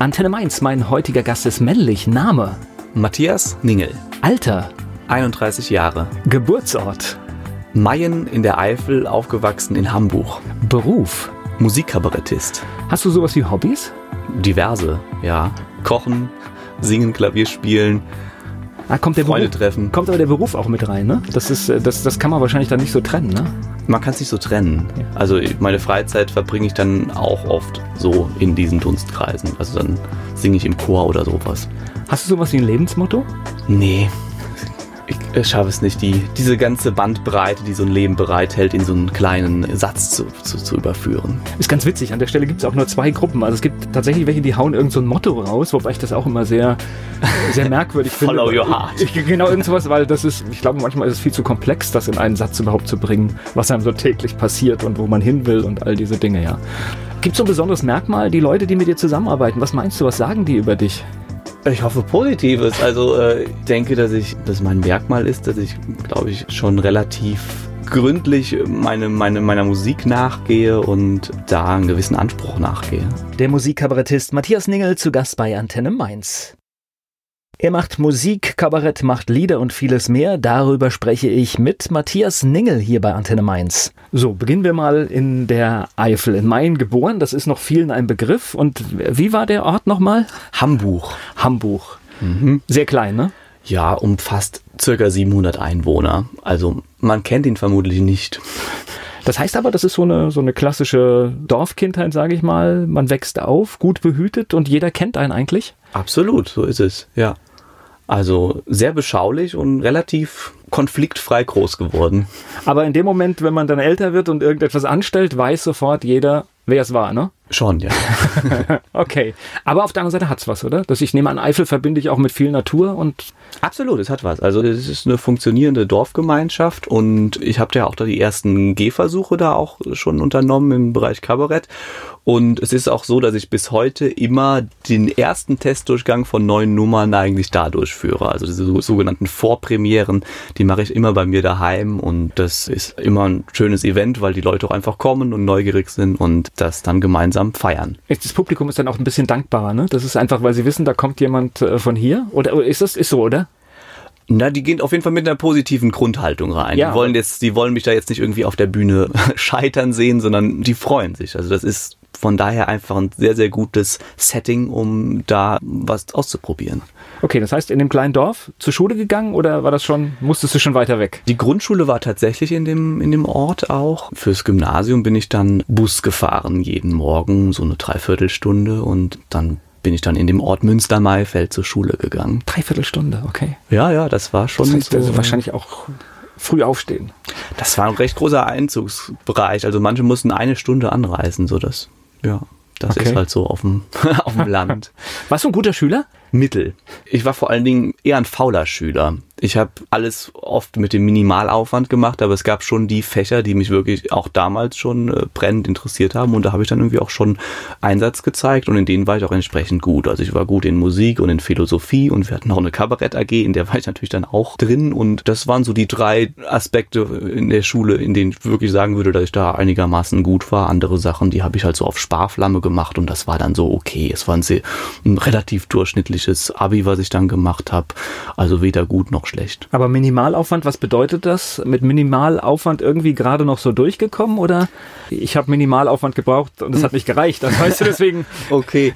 Antenne Mainz, mein heutiger Gast ist männlich. Name? Matthias Ningel. Alter? 31 Jahre. Geburtsort? Mayen in der Eifel, aufgewachsen in Hamburg. Beruf? Musikkabarettist. Hast du sowas wie Hobbys? Diverse, ja. Kochen, singen, Klavier spielen, Ah, kommt der Freunde Beruf, treffen. Kommt aber der Beruf auch mit rein, ne? Das, ist, äh, das, das kann man wahrscheinlich dann nicht so trennen, ne? Man kann es nicht so trennen. Also meine Freizeit verbringe ich dann auch oft so in diesen Dunstkreisen. Also dann singe ich im Chor oder sowas. Hast du sowas wie ein Lebensmotto? Nee, ich äh, schaffe es nicht, die, diese ganze Bandbreite, die so ein Leben bereithält, in so einen kleinen Satz zu, zu, zu überführen. Ist ganz witzig. An der Stelle gibt es auch nur zwei Gruppen. Also es gibt tatsächlich welche, die hauen irgend so ein Motto raus, wobei ich das auch immer sehr, sehr merkwürdig finde. Follow your heart. Ich, genau, irgend sowas, weil das ist, ich glaube, manchmal ist es viel zu komplex, das in einen Satz überhaupt zu bringen, was einem so täglich passiert und wo man hin will und all diese Dinge, ja. Gibt es so ein besonderes Merkmal, die Leute, die mit dir zusammenarbeiten, was meinst du, was sagen die über dich? Ich hoffe Positives. Also äh, ich denke, dass ich, dass mein Merkmal ist, dass ich, glaube ich, schon relativ gründlich meine, meine, meiner Musik nachgehe und da einen gewissen Anspruch nachgehe. Der Musikkabarettist Matthias Ningel zu Gast bei Antenne Mainz. Er macht Musik, Kabarett, macht Lieder und vieles mehr. Darüber spreche ich mit Matthias Ningel hier bei Antenne Mainz. So, beginnen wir mal in der Eifel. In Main geboren, das ist noch vielen ein Begriff. Und wie war der Ort nochmal? Hamburg. Hamburg. Sehr klein, ne? Ja, umfasst circa 700 Einwohner. Also man kennt ihn vermutlich nicht. Das heißt aber, das ist so eine, so eine klassische Dorfkindheit, sage ich mal. Man wächst auf, gut behütet und jeder kennt einen eigentlich. Absolut, so ist es, ja. Also sehr beschaulich und relativ konfliktfrei groß geworden. Aber in dem Moment, wenn man dann älter wird und irgendetwas anstellt, weiß sofort jeder, wer es war, ne? Schon, ja. Okay. Aber auf der anderen Seite hat's was, oder? Dass ich nehme an, Eifel verbinde ich auch mit viel Natur und Absolut, es hat was. Also es ist eine funktionierende Dorfgemeinschaft und ich habe ja auch da die ersten Gehversuche da auch schon unternommen im Bereich Kabarett. Und es ist auch so, dass ich bis heute immer den ersten Testdurchgang von neuen Nummern eigentlich da durchführe. Also diese so- sogenannten Vorpremieren, die mache ich immer bei mir daheim und das ist immer ein schönes Event, weil die Leute auch einfach kommen und neugierig sind und das dann gemeinsam feiern. das Publikum ist dann auch ein bisschen dankbarer, ne? Das ist einfach, weil sie wissen, da kommt jemand äh, von hier. Oder ist das ist so, oder? Na, die gehen auf jeden Fall mit einer positiven Grundhaltung rein. Ja, die wollen jetzt, die wollen mich da jetzt nicht irgendwie auf der Bühne scheitern sehen, sondern die freuen sich. Also das ist von daher einfach ein sehr, sehr gutes Setting, um da was auszuprobieren. Okay, das heißt, in dem kleinen Dorf zur Schule gegangen oder war das schon, musstest du schon weiter weg? Die Grundschule war tatsächlich in dem, in dem Ort auch. Fürs Gymnasium bin ich dann Bus gefahren jeden Morgen, so eine Dreiviertelstunde und dann bin ich dann in dem Ort Münster-Maifeld zur Schule gegangen. Dreiviertelstunde, okay. Ja, ja, das war schon Das heißt, so. also wahrscheinlich auch früh aufstehen. Das war ein recht großer Einzugsbereich. Also manche mussten eine Stunde anreisen, so das, ja, das Okay. ist halt so auf dem, auf dem Land. Warst du ein guter Schüler? Mittel. Ich war vor allen Dingen eher ein fauler Schüler. Ich habe alles oft mit dem Minimalaufwand gemacht, aber es gab schon die Fächer, die mich wirklich auch damals schon äh, brennend interessiert haben und da habe ich dann irgendwie auch schon Einsatz gezeigt und in denen war ich auch entsprechend gut. Also ich war gut in Musik und in Philosophie und wir hatten auch eine Kabarett AG, in der war ich natürlich dann auch drin und das waren so die drei Aspekte in der Schule, in denen ich wirklich sagen würde, dass ich da einigermaßen gut war. Andere Sachen, die habe ich halt so auf Sparflamme gemacht und das war dann so okay. Es war ein, sehr, ein relativ durchschnittliches Abi, was ich dann gemacht habe. Also weder gut noch schlecht. Aber Minimalaufwand, was bedeutet das? Mit Minimalaufwand irgendwie gerade noch so durchgekommen oder ich habe Minimalaufwand gebraucht und es hat nicht gereicht. Das weißt du deswegen. Okay.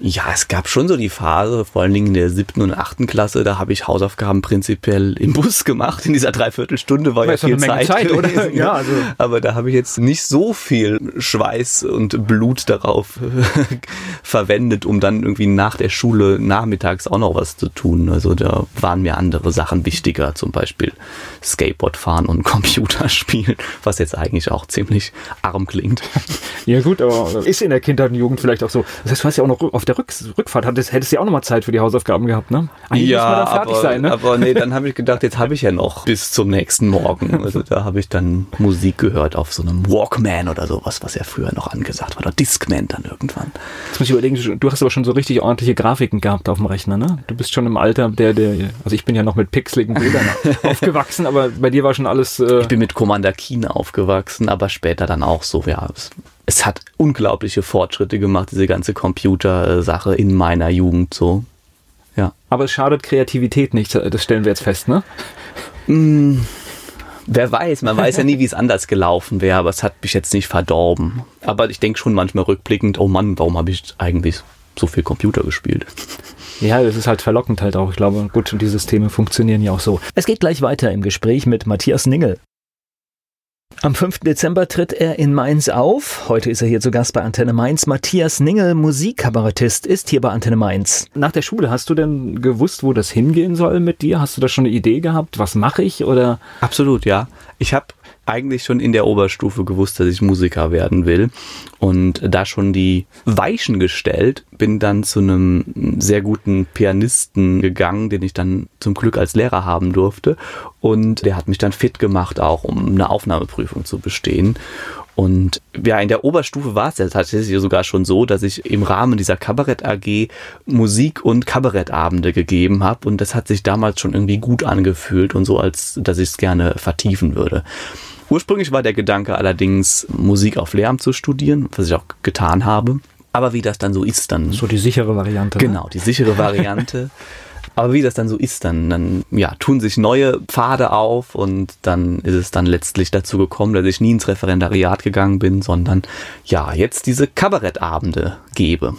Ja, es gab schon so die Phase, vor allen Dingen in der siebten und achten Klasse, da habe ich Hausaufgaben prinzipiell im Bus gemacht. In dieser Dreiviertelstunde war ja doch viel Zeit. Zeit, oder? gewesen. Ja, also- Aber da habe ich jetzt nicht so viel Schweiß und Blut darauf verwendet, um dann irgendwie nach der Schule nachmittags auch noch was zu tun. Also da waren mir andere Sachen wichtiger, zum Beispiel Skateboard fahren und Computer spielen, was jetzt eigentlich auch ziemlich arm klingt. Ja gut, aber ist in der Kindheit und Jugend vielleicht auch so. Das heißt, du hast ja auch noch auf der Rück Rückfahrt, hattest, hättest du ja auch noch mal Zeit für die Hausaufgaben gehabt, ne? Eigentlich fertig aber, sein, ne? aber nee, dann habe ich gedacht, jetzt habe ich ja noch bis zum nächsten Morgen. Also da habe ich dann Musik gehört auf so einem Walkman oder sowas, was ja früher noch angesagt war. Oder Discman dann irgendwann. Jetzt muss ich überlegen, du hast aber schon so richtig ordentliche Grafiken gehabt auf dem Rechner, ne? Du bist schon im Alter, der, der, also ich bin ja noch mit pixeligen Bildern aufgewachsen, aber bei dir war schon alles, äh, Ich bin mit Commander Keen aufgewachsen, aber später dann auch so, ja, es hat unglaubliche Fortschritte gemacht, diese ganze Computersache in meiner Jugend so. Ja. Aber es schadet Kreativität nicht, das stellen wir jetzt fest, ne? Mm, wer weiß, man weiß ja nie, wie es anders gelaufen wäre, aber es hat mich jetzt nicht verdorben. Aber ich denke schon manchmal rückblickend, oh Mann, warum habe ich eigentlich so viel Computer gespielt? Ja, das ist halt verlockend halt auch. Ich glaube, gut, die Systeme funktionieren ja auch so. Es geht gleich weiter im Gespräch mit Matthias Ningel. Am 5. Dezember tritt er in Mainz auf. Heute ist er hier zu Gast bei Antenne Mainz. Matthias Ningel, Musikkabarettist, ist hier bei Antenne Mainz. Nach der Schule, hast du denn gewusst, wo das hingehen soll mit dir? Hast du da schon eine Idee gehabt? Was mache ich? Oder? Absolut, ja. Ich habe eigentlich schon in der Oberstufe gewusst, dass ich Musiker werden will und da schon die Weichen gestellt, bin dann zu einem sehr guten Pianisten gegangen, den ich dann zum Glück als Lehrer haben durfte und der hat mich dann fit gemacht auch, um eine Aufnahmeprüfung zu bestehen und ja, in der Oberstufe war es ja tatsächlich sogar schon so, dass ich im Rahmen dieser Kabarett AG Musik- und Kabarettabende gegeben habe. Und das hat sich damals schon irgendwie gut angefühlt und so, als dass ich es gerne vertiefen würde. Ursprünglich war der Gedanke allerdings, Musik auf Lehramt zu studieren, was ich auch getan habe. Aber wie das dann so ist, dann. So die sichere Variante. Ne? Genau, die sichere Variante. Aber wie das dann so ist, dann, dann ja, tun sich neue Pfade auf und dann ist es dann letztlich dazu gekommen, dass ich nie ins Referendariat gegangen bin, sondern ja, jetzt diese Kabarettabende gebe.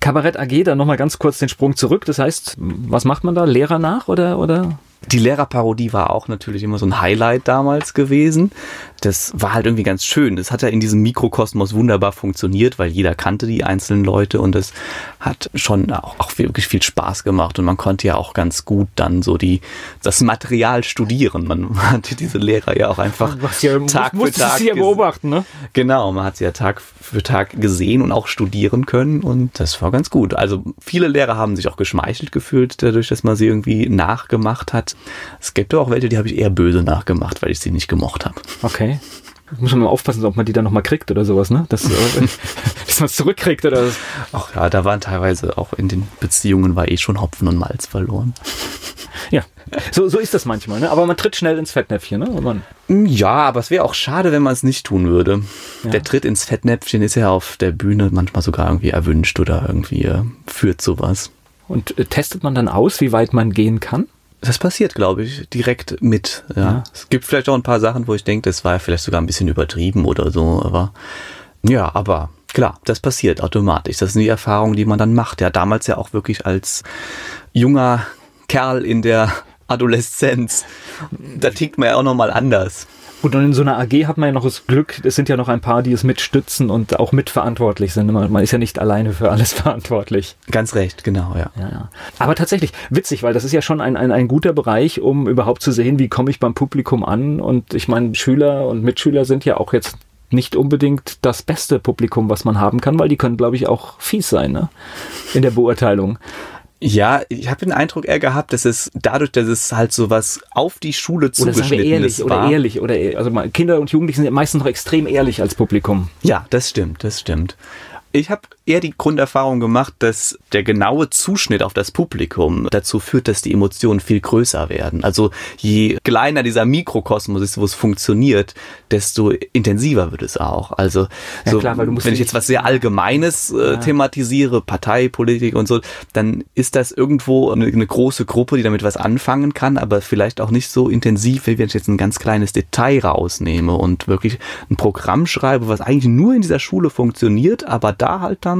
Kabarett AG, dann nochmal ganz kurz den Sprung zurück. Das heißt, was macht man da? Lehrer nach oder, oder? Die Lehrerparodie war auch natürlich immer so ein Highlight damals gewesen. Das war halt irgendwie ganz schön. Das hat ja in diesem Mikrokosmos wunderbar funktioniert, weil jeder kannte die einzelnen Leute und es hat schon auch, auch, wirklich viel Spaß gemacht und man konnte ja auch ganz gut dann so die, das Material studieren. Man hatte diese Lehrer ja auch einfach ja, Tag für Tag sie ja beobachten, ne? Genau, man hat sie ja Tag für Tag gesehen und auch studieren können und das war ganz gut. Also viele Lehrer haben sich auch geschmeichelt gefühlt dadurch, dass man sie irgendwie nachgemacht hat. Es gibt auch welche, die habe ich eher böse nachgemacht, weil ich sie nicht gemocht habe. Okay. Muss man mal aufpassen, ob man die dann nochmal kriegt oder sowas, ne? Dass, äh, dass man es zurückkriegt oder was. Ach ja, da waren teilweise auch in den Beziehungen war eh schon Hopfen und Malz verloren. Ja, so, so ist das manchmal, ne? Aber man tritt schnell ins Fettnäpfchen, ne? Man ja, aber es wäre auch schade, wenn man es nicht tun würde. Ja. Der Tritt ins Fettnäpfchen ist ja auf der Bühne manchmal sogar irgendwie erwünscht oder irgendwie äh, führt sowas. Und äh, testet man dann aus, wie weit man gehen kann? Das passiert, glaube ich, direkt mit. Ja. ja. Es gibt vielleicht auch ein paar Sachen, wo ich denke, das war vielleicht sogar ein bisschen übertrieben oder so, aber ja, aber klar, das passiert automatisch. Das sind die Erfahrungen, die man dann macht. Ja, damals ja auch wirklich als junger Kerl in der Adoleszenz. Da tickt man ja auch nochmal anders. Gut, und in so einer AG hat man ja noch das Glück, es sind ja noch ein paar, die es mitstützen und auch mitverantwortlich sind. Man, man ist ja nicht alleine für alles verantwortlich. Ganz recht, genau, ja. ja, ja. Aber tatsächlich witzig, weil das ist ja schon ein, ein, ein guter Bereich, um überhaupt zu sehen, wie komme ich beim Publikum an. Und ich meine, Schüler und Mitschüler sind ja auch jetzt nicht unbedingt das beste Publikum, was man haben kann, weil die können, glaube ich, auch fies sein ne? in der Beurteilung. Ja, ich habe den Eindruck eher gehabt, dass es dadurch, dass es halt so was auf die Schule zugeschnitten oder ehrlich, ist, war. Oder ehrlich, oder also Kinder und Jugendliche sind meistens noch extrem ehrlich als Publikum. Ja, das stimmt, das stimmt. Ich habe eher die Grunderfahrung gemacht, dass der genaue Zuschnitt auf das Publikum dazu führt, dass die Emotionen viel größer werden. Also je kleiner dieser Mikrokosmos ist, wo es funktioniert, desto intensiver wird es auch. Also ja, so, klar, wenn ich jetzt was sehr Allgemeines äh, ja. thematisiere, Parteipolitik und so, dann ist das irgendwo eine, eine, große Gruppe, die damit was anfangen kann, aber vielleicht auch nicht so intensiv, wie wenn ich jetzt ein ganz kleines Detail rausnehme und wirklich ein Programm schreibe, was eigentlich nur in dieser Schule funktioniert, aber da halt dann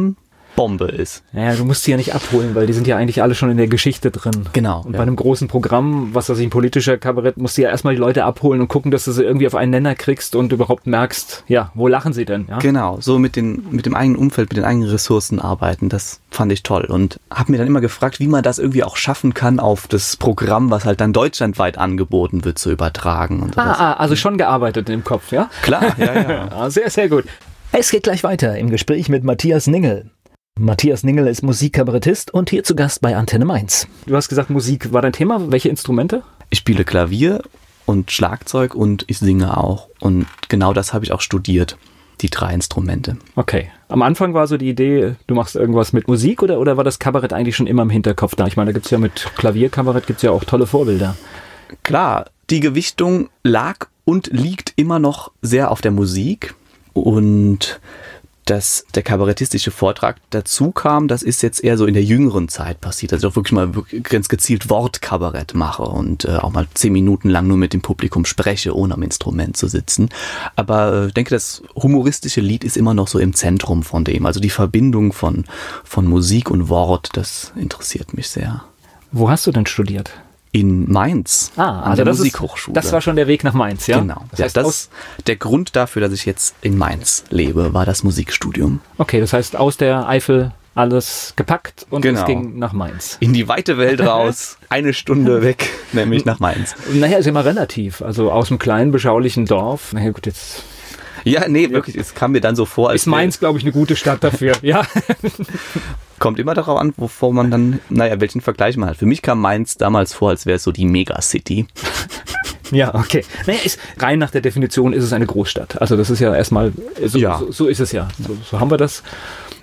Bombe ist. Ja, du musst sie ja nicht abholen, weil die sind ja eigentlich alle schon in der Geschichte drin. Genau. Und ja. bei einem großen Programm, was weiß ich, ein politischer Kabarett, musst du ja erstmal die Leute abholen und gucken, dass du sie irgendwie auf einen Nenner kriegst und überhaupt merkst, ja, wo lachen sie denn? Ja? Genau, so mit, den, mit dem eigenen Umfeld, mit den eigenen Ressourcen arbeiten, das fand ich toll. Und habe mir dann immer gefragt, wie man das irgendwie auch schaffen kann, auf das Programm, was halt dann deutschlandweit angeboten wird, zu übertragen. Und ah, ah, also schon gearbeitet im Kopf, ja? Klar, ja, ja. Ah, sehr, sehr gut. Es geht gleich weiter im Gespräch mit Matthias Ningel. Matthias Ningel ist Musikkabarettist und hier zu Gast bei Antenne Mainz. Du hast gesagt, Musik war dein Thema. Welche Instrumente? Ich spiele Klavier und Schlagzeug und ich singe auch. Und genau das habe ich auch studiert, die drei Instrumente. Okay. Am Anfang war so die Idee, du machst irgendwas mit Musik oder, oder war das Kabarett eigentlich schon immer im Hinterkopf da? Ich meine, da gibt es ja mit Klavierkabarett gibt ja auch tolle Vorbilder. Klar, die Gewichtung lag und liegt immer noch sehr auf der Musik. Und dass der kabarettistische Vortrag dazu kam, das ist jetzt eher so in der jüngeren Zeit passiert, dass ich auch wirklich mal ganz gezielt Wortkabarett mache und äh, auch mal zehn Minuten lang nur mit dem Publikum spreche, ohne am Instrument zu sitzen. Aber ich äh, denke, das humoristische Lied ist immer noch so im Zentrum von dem. Also die Verbindung von, von Musik und Wort, das interessiert mich sehr. Wo hast du denn studiert? In Mainz ah, an also der das Musikhochschule. Ist, das war schon der Weg nach Mainz, ja? Genau. Das, heißt, ja, das der Grund dafür, dass ich jetzt in Mainz lebe, war das Musikstudium. Okay, das heißt aus der Eifel alles gepackt und genau. es ging nach Mainz. In die weite Welt raus, eine Stunde weg, nämlich nach Mainz. Naja, ist immer relativ. Also aus einem kleinen, beschaulichen Dorf. Naja, gut, jetzt ja, nee, wirklich, es kam mir dann so vor. Als ist Mainz, glaube ich, eine gute Stadt dafür, ja. Kommt immer darauf an, wovor man dann, naja, welchen Vergleich man hat. Für mich kam Mainz damals vor, als wäre es so die Megacity. Ja, okay. Naja, ist, rein nach der Definition ist es eine Großstadt. Also das ist ja erstmal, so, ja. so, so ist es ja. So, so haben wir das.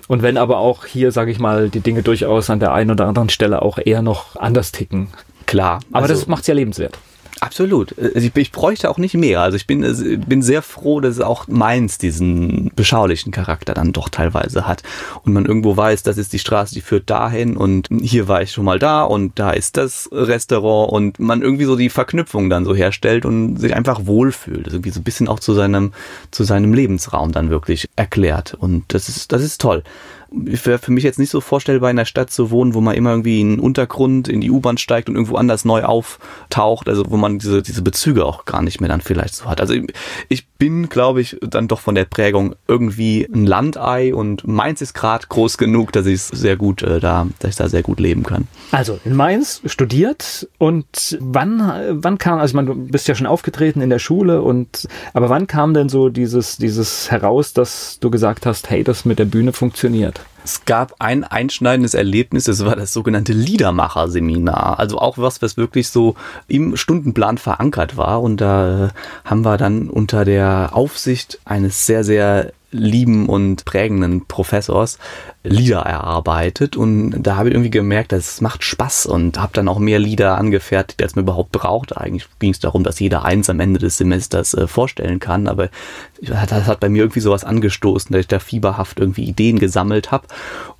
Und wenn aber auch hier, sage ich mal, die Dinge durchaus an der einen oder anderen Stelle auch eher noch anders ticken. Klar. Aber also, das macht es ja lebenswert. Absolut. Also ich, ich, bräuchte auch nicht mehr. Also ich bin, bin sehr froh, dass auch Mainz diesen beschaulichen Charakter dann doch teilweise hat. Und man irgendwo weiß, das ist die Straße, die führt dahin und hier war ich schon mal da und da ist das Restaurant und man irgendwie so die Verknüpfung dann so herstellt und sich einfach wohlfühlt. Also irgendwie so ein bisschen auch zu seinem, zu seinem Lebensraum dann wirklich erklärt. Und das ist, das ist toll wäre für mich jetzt nicht so vorstellbar, in einer Stadt zu wohnen, wo man immer irgendwie in den Untergrund, in die U-Bahn steigt und irgendwo anders neu auftaucht, also wo man diese, diese Bezüge auch gar nicht mehr dann vielleicht so hat. Also ich, ich bin, glaube ich, dann doch von der Prägung irgendwie ein Landei und Mainz ist gerade groß genug, dass ich sehr gut äh, da, dass ich da sehr gut leben kann. Also in Mainz studiert und wann, wann kam, also ich meine, du bist ja schon aufgetreten in der Schule und aber wann kam denn so dieses, dieses heraus, dass du gesagt hast, hey, das mit der Bühne funktioniert? Es gab ein einschneidendes Erlebnis, das war das sogenannte Liedermacher-Seminar. Also auch was, was wirklich so im Stundenplan verankert war. Und da äh, haben wir dann unter der Aufsicht eines sehr, sehr lieben und prägenden Professors Lieder erarbeitet und da habe ich irgendwie gemerkt, das macht Spaß und habe dann auch mehr Lieder angefertigt, als man überhaupt braucht. Eigentlich ging es darum, dass jeder eins am Ende des Semesters äh, vorstellen kann, aber das hat bei mir irgendwie sowas angestoßen, dass ich da fieberhaft irgendwie Ideen gesammelt habe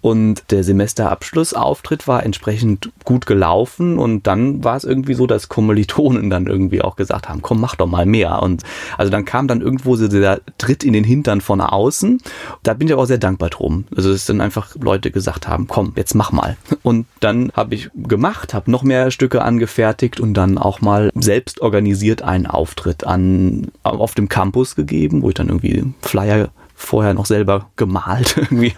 und der Semesterabschlussauftritt war entsprechend gut gelaufen und dann war es irgendwie so, dass Kommilitonen dann irgendwie auch gesagt haben, komm, mach doch mal mehr und also dann kam dann irgendwo so der Tritt in den Hintern von außen. Da bin ich auch sehr dankbar drum. Also es sind einfach Leute gesagt haben, komm, jetzt mach mal. Und dann habe ich gemacht, habe noch mehr Stücke angefertigt und dann auch mal selbst organisiert einen Auftritt an, auf dem Campus gegeben, wo ich dann irgendwie Flyer vorher noch selber gemalt irgendwie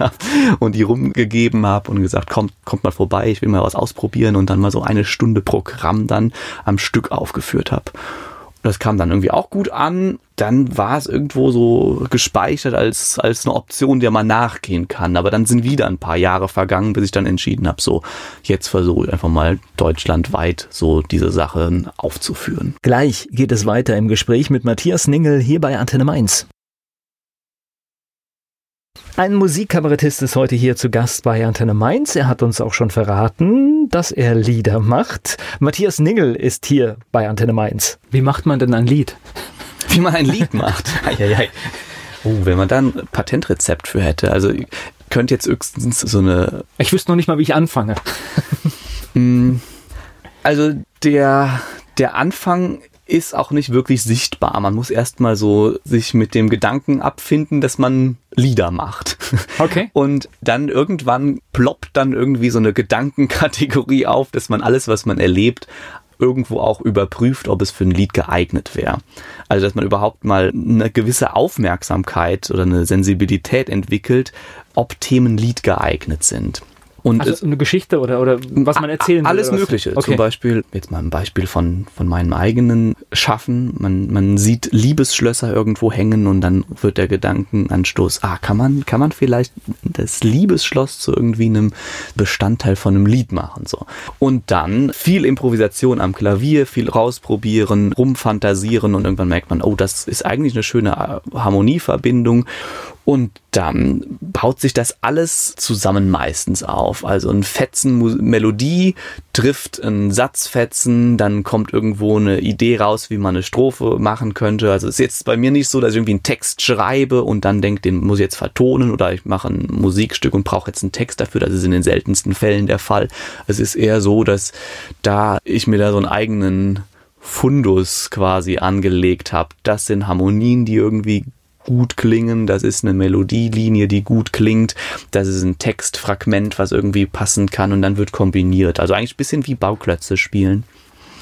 und die rumgegeben habe und gesagt, kommt, kommt mal vorbei, ich will mal was ausprobieren und dann mal so eine Stunde Programm dann am Stück aufgeführt habe. Das kam dann irgendwie auch gut an. Dann war es irgendwo so gespeichert als, als eine Option, der man nachgehen kann. Aber dann sind wieder ein paar Jahre vergangen, bis ich dann entschieden habe, so, jetzt versuche ich einfach mal deutschlandweit so diese Sachen aufzuführen. Gleich geht es weiter im Gespräch mit Matthias Ningel hier bei Antenne Mainz. Ein Musikkabarettist ist heute hier zu Gast bei Antenne Mainz. Er hat uns auch schon verraten, dass er Lieder macht. Matthias Ningel ist hier bei Antenne Mainz. Wie macht man denn ein Lied? Wie man ein Lied macht? Eieiei. Oh, wenn man da ein Patentrezept für hätte. Also könnte jetzt höchstens so eine... Ich wüsste noch nicht mal, wie ich anfange. Mm, also der, der Anfang ist auch nicht wirklich sichtbar. Man muss erstmal so sich mit dem Gedanken abfinden, dass man Lieder macht. Okay. Und dann irgendwann ploppt dann irgendwie so eine Gedankenkategorie auf, dass man alles, was man erlebt, irgendwo auch überprüft, ob es für ein Lied geeignet wäre. Also dass man überhaupt mal eine gewisse Aufmerksamkeit oder eine Sensibilität entwickelt, ob Themen Lied geeignet sind. Und also eine Geschichte oder, oder was man erzählen will? Alles Mögliche. Okay. Zum Beispiel, jetzt mal ein Beispiel von, von meinem eigenen Schaffen. Man, man sieht Liebesschlösser irgendwo hängen und dann wird der Gedankenanstoß, ah, kann man, kann man vielleicht das Liebesschloss zu irgendwie einem Bestandteil von einem Lied machen, so. Und dann viel Improvisation am Klavier, viel rausprobieren, rumfantasieren und irgendwann merkt man, oh, das ist eigentlich eine schöne Harmonieverbindung Und dann baut sich das alles zusammen meistens auf. Also ein Fetzen Melodie trifft ein Satzfetzen, dann kommt irgendwo eine Idee raus, wie man eine Strophe machen könnte. Also es ist jetzt bei mir nicht so, dass ich irgendwie einen Text schreibe und dann denke, den muss ich jetzt vertonen oder ich mache ein Musikstück und brauche jetzt einen Text dafür. Das ist in den seltensten Fällen der Fall. Es ist eher so, dass da ich mir da so einen eigenen Fundus quasi angelegt habe. Das sind Harmonien, die irgendwie gut klingen, das ist eine Melodielinie, die gut klingt, das ist ein Textfragment, was irgendwie passen kann und dann wird kombiniert. Also eigentlich ein bisschen wie Bauklötze spielen.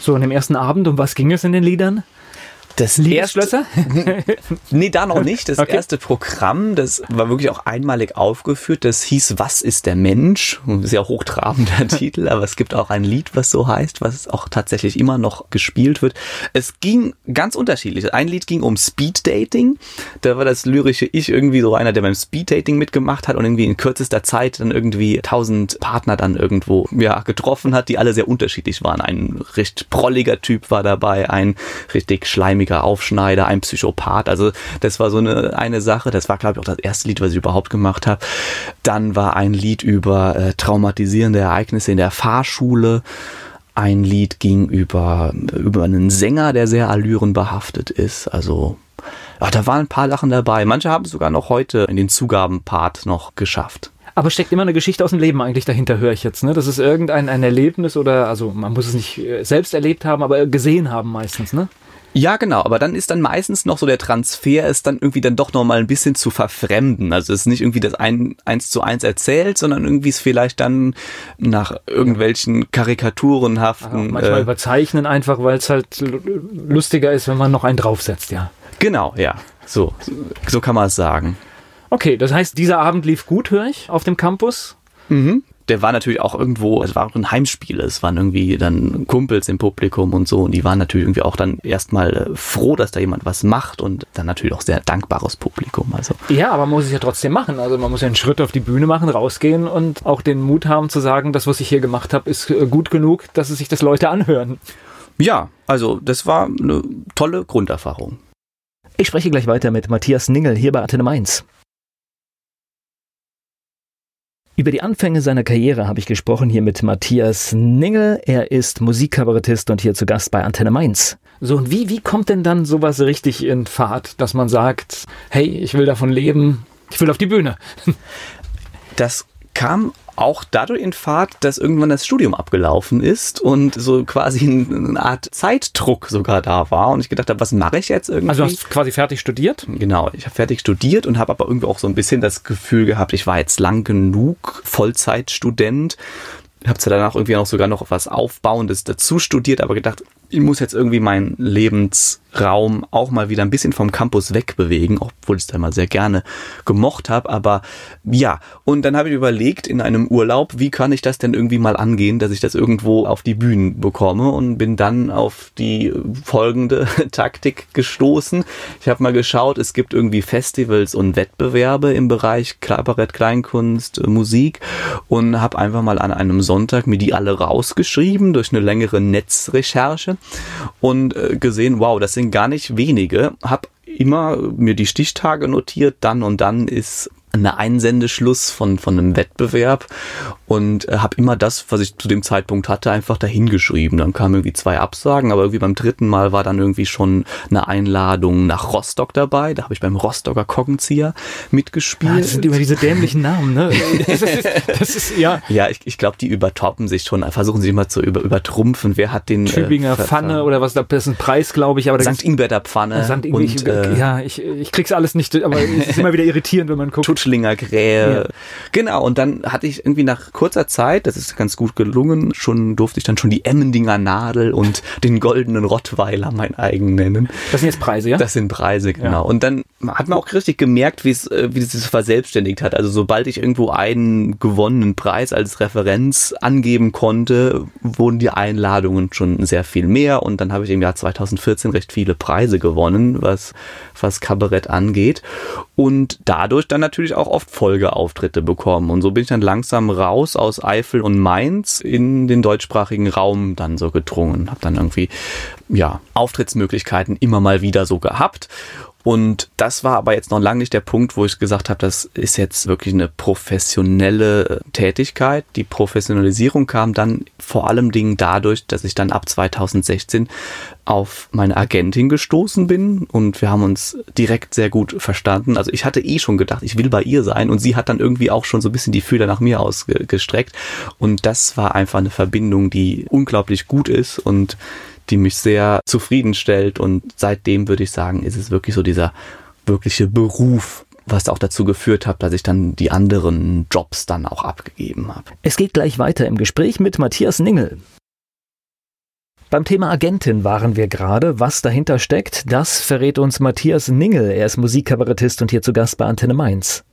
So, an dem ersten Abend, um was ging es in den Liedern? Das Liebesschlösser? nee, da noch nicht. Das okay. erste Programm, das war wirklich auch einmalig aufgeführt. Das hieß Was ist der Mensch? Sehr hochtrabender Titel, aber es gibt auch ein Lied, was so heißt, was auch tatsächlich immer noch gespielt wird. Es ging ganz unterschiedlich. Ein Lied ging um Speeddating. Da war das lyrische Ich irgendwie so einer, der beim Speeddating mitgemacht hat und irgendwie in kürzester Zeit dann irgendwie tausend Partner dann irgendwo ja, getroffen hat, die alle sehr unterschiedlich waren. Ein recht prolliger Typ war dabei, ein richtig schleimiger schleimiger Aufschneider, ein Psychopath. Also das war so eine, eine Sache. Das war, glaube ich, auch das erste Lied, was ich überhaupt gemacht habe. Dann war ein Lied über äh, traumatisierende Ereignisse in der Fahrschule. Ein Lied ging über, über einen Sänger, der sehr allürenbehaftet ist. Also ja, da waren ein paar Sachen dabei. Manche haben es sogar noch heute in den Zugabenpart noch geschafft. Aber steckt immer eine Geschichte aus dem Leben eigentlich dahinter, höre ich jetzt. Ne? Das ist irgendein ein Erlebnis oder, also man muss es nicht äh, selbst erlebt haben, aber gesehen haben meistens, ne? Ja, genau, aber dann ist dann meistens noch so der Transfer, ist dann irgendwie dann doch nochmal ein bisschen zu verfremden. Also es ist nicht irgendwie das ein, eins zu eins erzählt, sondern irgendwie ist vielleicht dann nach irgendwelchen Karikaturenhaften. Ja, manchmal äh, überzeichnen einfach, weil es halt lustiger ist, wenn man noch einen draufsetzt, ja. Genau, ja. So, so kann man es sagen. Okay, das heißt, dieser Abend lief gut, höre ich, auf dem Campus. Mhm der war natürlich auch irgendwo, es war auch ein Heimspiel, es waren irgendwie dann Kumpels im Publikum und so und die waren natürlich irgendwie auch dann erstmal äh, froh, dass da jemand was macht und dann natürlich auch sehr dankbares Publikum. Also. Ja, aber man muss es ja trotzdem machen. Also man muss ja einen Schritt auf die Bühne machen, rausgehen und auch den Mut haben zu sagen, das, was ich hier gemacht habe, ist äh, gut genug, dass es sich das Leute anhören. Ja, also das war eine tolle Grunderfahrung. Ich spreche gleich weiter mit Matthias Ningel hier bei Antenne Mainz. Über die Anfänge seiner Karriere habe ich gesprochen hier mit Matthias Ningel. Er ist Musikkabarettist und hier zu Gast bei Antenne Mainz. So, und wie, wie kommt denn dann sowas richtig in Fahrt, dass man sagt, hey, ich will davon leben, ich will auf die Bühne? Das kam auch dadurch in Fahrt, dass irgendwann das Studium abgelaufen ist und so quasi eine Art Zeitdruck sogar da war und ich gedacht habe, was mache ich jetzt irgendwie? Also du hast quasi fertig studiert? Genau, ich habe fertig studiert und habe aber irgendwie auch so ein bisschen das Gefühl gehabt, ich war jetzt lang genug Vollzeitstudent habe zwar danach irgendwie auch sogar noch was Aufbauendes dazu studiert, aber gedacht, ich muss jetzt irgendwie meinen Lebensraum auch mal wieder ein bisschen vom Campus wegbewegen, obwohl ich es da mal sehr gerne gemocht habe. Aber ja, und dann habe ich überlegt in einem Urlaub, wie kann ich das denn irgendwie mal angehen, dass ich das irgendwo auf die Bühnen bekomme und bin dann auf die folgende Taktik gestoßen. Ich habe mal geschaut, es gibt irgendwie Festivals und Wettbewerbe im Bereich Kabarett, Kleinkunst, Musik und habe einfach mal an einem Sonntag mir die alle rausgeschrieben durch eine längere Netzrecherche und äh, gesehen, wow, das sind gar nicht wenige. Hab immer mir die Stichtage notiert, dann und dann ist eine Einsendeschluss von, von einem Wettbewerb und äh, habe immer das, was ich zu dem Zeitpunkt hatte, einfach dahingeschrieben. Dann kamen irgendwie zwei Absagen, aber irgendwie beim dritten Mal war dann irgendwie schon eine Einladung nach Rostock dabei. Da habe ich beim Rostocker Kockenzieher mitgespielt. Ah, das sind immer diese dämlichen Namen, ne? Das ist, das ist ja. Ja, ich, ich glaube, die übertoppen sich schon, versuchen sich immer zu über, übertrumpfen. Wer hat den äh, Tübinger äh, Pfanne oder was, das ist ein Preis, glaube ich. Aber St. Ingberter Pfanne. St. Ingwer, und, äh, ja, ich, ich krieg's alles nicht, aber es ist immer wieder irritierend, wenn man guckt. Tutschlinger Krähe. Ja. Genau, und dann hatte ich irgendwie nach kurzer Zeit, das ist ganz gut gelungen, schon durfte ich dann schon die Emmendinger Nadel und den goldenen Rottweiler mein eigen nennen. Das sind jetzt Preise, ja? Das sind Preise, genau. Ja. Und dann hat man auch richtig gemerkt, wie es, äh, wie es sich verselbstständigt hat. Also sobald ich irgendwo einen gewonnenen Preis als Referenz angeben konnte, wurden die Einladungen schon sehr viel mehr und dann habe ich im Jahr 2014 recht viele Preise gewonnen, was, was Kabarett angeht. Und dadurch dann natürlich auch oft Folgeauftritte bekommen. Und so bin ich dann langsam raus aus Eifel und Mainz in den deutschsprachigen Raum dann so gedrungen. Habe dann irgendwie ja Auftrittsmöglichkeiten immer mal wieder so gehabt Und das war aber jetzt noch lange nicht der Punkt, wo ich gesagt habe, das ist jetzt wirklich eine professionelle Tätigkeit. Die Professionalisierung kam dann vor allem Dingen dadurch, dass ich dann ab 2016 auf meine Agentin gestoßen bin und wir haben uns direkt sehr gut verstanden. Also ich hatte eh schon gedacht, ich will bei ihr sein und sie hat dann irgendwie auch schon so ein bisschen die Fühler nach mir ausgestreckt und das war einfach eine Verbindung, die unglaublich gut ist und die mich sehr zufriedenstellt. Und seitdem würde ich sagen, ist es wirklich so dieser wirkliche Beruf, was auch dazu geführt hat, dass ich dann die anderen Jobs dann auch abgegeben habe. Es geht gleich weiter im Gespräch mit Matthias Ningel. Beim Thema Agentin waren wir gerade. Was dahinter steckt, das verrät uns Matthias Ningel. Er ist Musikkabarettist und hier zu Gast bei Antenne Mainz.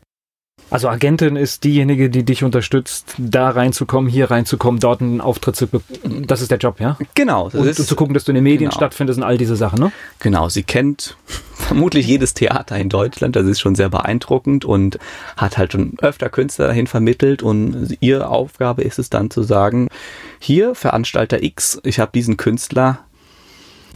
Also Agentin ist diejenige, die dich unterstützt, da reinzukommen, hier reinzukommen, dort einen Auftritt zu bekommen. Das ist der Job, ja? Genau. Und, und, zu gucken, dass du in den Medien genau. stattfindest und all diese Sachen, ne? Genau. Sie kennt vermutlich jedes Theater in Deutschland. Das ist schon sehr beeindruckend und hat halt schon öfter Künstler dahin vermittelt. Und ihre Aufgabe ist es dann zu sagen, hier Veranstalter X, ich habe diesen Künstler,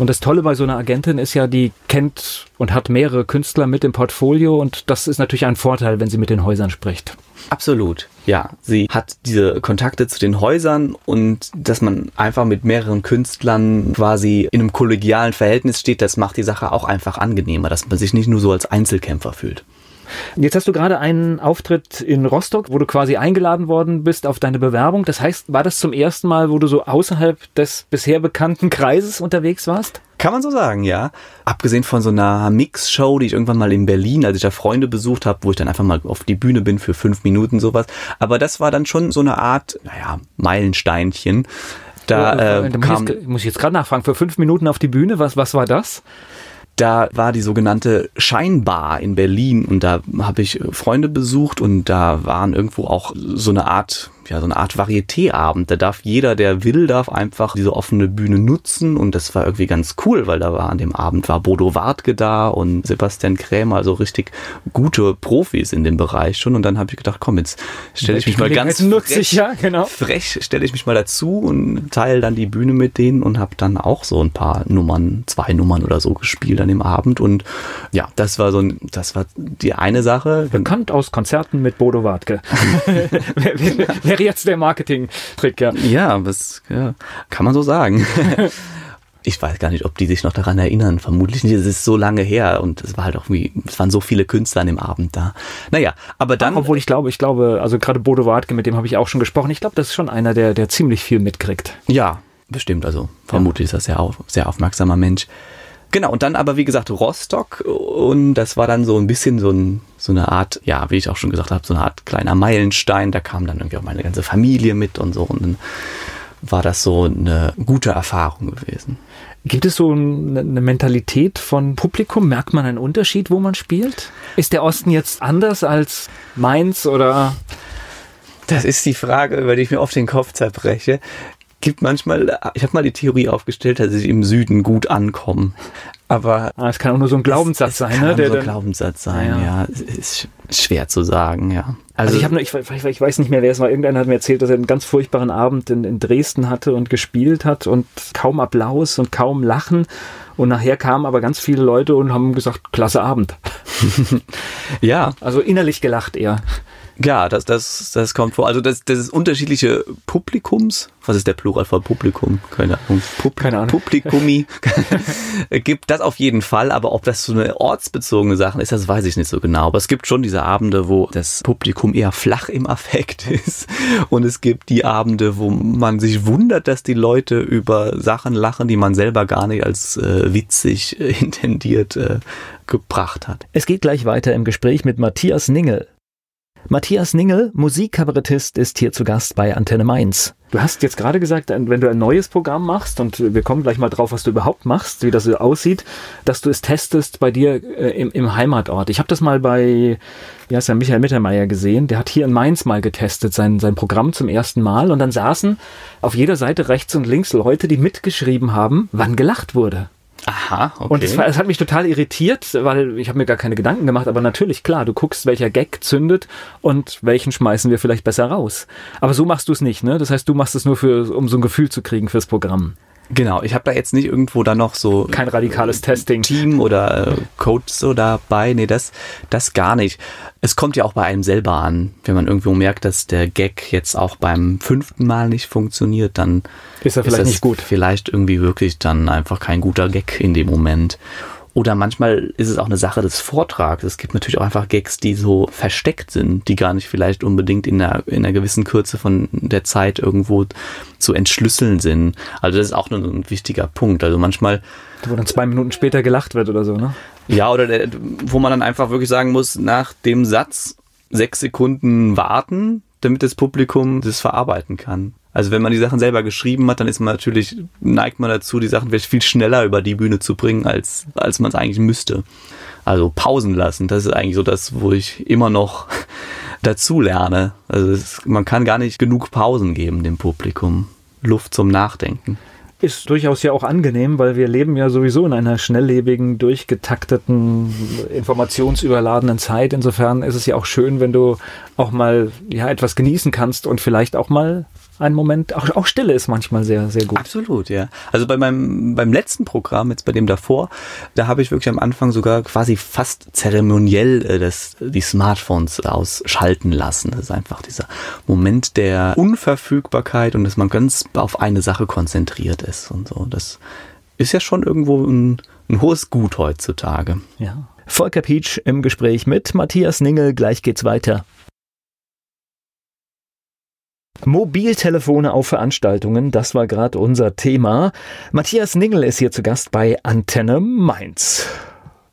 und das Tolle bei so einer Agentin ist ja, die kennt und hat mehrere Künstler mit im Portfolio und das ist natürlich ein Vorteil, wenn sie mit den Häusern spricht. Absolut, ja. Sie hat diese Kontakte zu den Häusern und dass man einfach mit mehreren Künstlern quasi in einem kollegialen Verhältnis steht, das macht die Sache auch einfach angenehmer, dass man sich nicht nur so als Einzelkämpfer fühlt. Jetzt hast du gerade einen Auftritt in Rostock, wo du quasi eingeladen worden bist auf deine Bewerbung. Das heißt, war das zum ersten Mal, wo du so außerhalb des bisher bekannten Kreises unterwegs warst? Kann man so sagen, ja. Abgesehen von so einer Mix-Show, die ich irgendwann mal in Berlin, als ich da Freunde besucht habe, wo ich dann einfach mal auf die Bühne bin für fünf Minuten sowas. Aber das war dann schon so eine Art, naja, Meilensteinchen. Da, äh, da muss, ich jetzt, muss ich jetzt gerade nachfragen, für fünf Minuten auf die Bühne, was, was war das? Da war die sogenannte Scheinbar in Berlin und da habe ich Freunde besucht und da waren irgendwo auch so eine Art ja, so eine Art Varieté-Abend. Da darf jeder, der will, darf einfach diese offene Bühne nutzen und das war irgendwie ganz cool, weil da war an dem Abend war Bodo Wartke da und Sebastian Krämer, also richtig gute Profis in dem Bereich schon und dann habe ich gedacht, komm, jetzt stelle ich mich mal ganz frech, ja, genau. frech stelle ich mich mal dazu und teile dann die Bühne mit denen und habe dann auch so ein paar Nummern, zwei Nummern oder so gespielt an dem Abend und ja, das war so ein, das war die eine Sache. Bekannt aus Konzerten mit Bodo Wartke. wäre jetzt der Marketing-Trick, ja. Ja, das ja, kann man so sagen. ich weiß gar nicht, ob die sich noch daran erinnern. Vermutlich nicht. Es ist so lange her und es war halt auch wie, es waren so viele Künstler an dem Abend da. Naja, aber dann. Ach, obwohl ich glaube, ich glaube, also gerade Bodo Wartke, mit dem habe ich auch schon gesprochen. Ich glaube, das ist schon einer, der, der ziemlich viel mitkriegt. Ja, bestimmt. Also vermutlich ist das ja auch sehr aufmerksamer Mensch. Genau, und dann aber wie gesagt Rostock und das war dann so ein bisschen so, ein, so eine Art, ja, wie ich auch schon gesagt habe, so eine Art kleiner Meilenstein. Da kam dann irgendwie auch meine ganze Familie mit und so und dann war das so eine gute Erfahrung gewesen. Gibt es so eine Mentalität von Publikum? Merkt man einen Unterschied, wo man spielt? Ist der Osten jetzt anders als Mainz oder? Das ist die Frage, über die ich mir oft den Kopf zerbreche gibt manchmal, ich habe mal die Theorie aufgestellt, dass ich im Süden gut ankomme. Aber ah, es kann auch nur so ein Glaubenssatz es, sein, es ne? Kann der, so ein Glaubenssatz sein, ja. ja. Ist schwer zu sagen, ja. Also, also ich habe ich, ich weiß nicht mehr, wer es war. Irgendeiner hat mir erzählt, dass er einen ganz furchtbaren Abend in, in Dresden hatte und gespielt hat und kaum Applaus und kaum Lachen. Und nachher kamen aber ganz viele Leute und haben gesagt, klasse Abend. ja. Also innerlich gelacht eher. Ja, das, das, das kommt vor. Also das, das ist unterschiedliche Publikums. Was ist der Plural von Publikum? Keine Ahnung. Pub Keine Ahnung. Publikumi. gibt das auf jeden Fall, aber ob das so eine ortsbezogene Sache ist, das weiß ich nicht so genau. Aber es gibt schon diese Abende, wo das Publikum eher flach im Affekt ist. Und es gibt die Abende, wo man sich wundert, dass die Leute über Sachen lachen, die man selber gar nicht als äh, witzig äh, intendiert äh, gebracht hat. Es geht gleich weiter im Gespräch mit Matthias Ningel. Matthias Ningel, Musikkabarettist, ist hier zu Gast bei Antenne Mainz. Du hast jetzt gerade gesagt, wenn du ein neues Programm machst, und wir kommen gleich mal drauf, was du überhaupt machst, wie das so aussieht, dass du es testest bei dir äh, im, im, Heimatort. Ich habe das mal bei, wie heißt der, Michael Mittermeier gesehen, der hat hier in Mainz mal getestet, sein, sein Programm zum ersten Mal, und dann saßen auf jeder Seite rechts und links Leute, die mitgeschrieben haben, wann gelacht wurde. Aha, okay. Und es, es hat mich total irritiert, weil ich habe mir gar keine Gedanken gemacht, aber natürlich, klar, du guckst, welcher Gag zündet und welchen schmeißen wir vielleicht besser raus. Aber so machst du es nicht, ne? Das heißt, du machst es nur für, um so ein Gefühl zu kriegen fürs Programm. Genau, ich habe da jetzt nicht irgendwo da noch so kein radikales Testing Team oder äh, Code so dabei. Nee, das das gar nicht. Es kommt ja auch bei einem selber an. Wenn man irgendwo merkt, dass der Gag jetzt auch beim fünften Mal nicht funktioniert, dann ist er vielleicht ist nicht gut. Vielleicht irgendwie wirklich dann einfach kein guter Gag in dem Moment. Oder manchmal ist es auch eine Sache des Vortrags. Es gibt natürlich auch einfach Gags, die so versteckt sind, die gar nicht vielleicht unbedingt in einer, in einer gewissen Kürze von der Zeit irgendwo zu entschlüsseln sind. Also das ist auch nur ein wichtiger Punkt. Also manchmal. Wo dann zwei Minuten später gelacht wird oder so, ne? Ja, oder der, wo man dann einfach wirklich sagen muss, nach dem Satz sechs Sekunden warten, damit das Publikum das verarbeiten kann. Also wenn man die Sachen selber geschrieben hat, dann ist man natürlich, neigt man dazu, die Sachen vielleicht viel schneller über die Bühne zu bringen, als, als man es eigentlich müsste. Also Pausen lassen, das ist eigentlich so das, wo ich immer noch dazu lerne. Also es, man kann gar nicht genug Pausen geben dem Publikum. Luft zum Nachdenken ist durchaus ja auch angenehm, weil wir leben ja sowieso in einer schnelllebigen, durchgetakteten, informationsüberladenen Zeit. Insofern ist es ja auch schön, wenn du auch mal ja etwas genießen kannst und vielleicht auch mal einen Moment, auch, auch Stille ist manchmal sehr, sehr gut. Absolut, ja. Also bei meinem, beim letzten Programm, jetzt bei dem davor, da habe ich wirklich am Anfang sogar quasi fast zeremoniell äh, das, die Smartphones ausschalten lassen. Das ist einfach dieser Moment der Unverfügbarkeit und dass man ganz auf eine Sache konzentriert ist und so. Das ist ja schon irgendwo ein, ein hohes Gut heutzutage. Ja. Volker Pietsch im Gespräch mit Matthias Ningel. Gleich geht's weiter. Mobiltelefone auf Veranstaltungen, das war gerade unser Thema. Matthias Ningel ist hier zu Gast bei Antenne Mainz.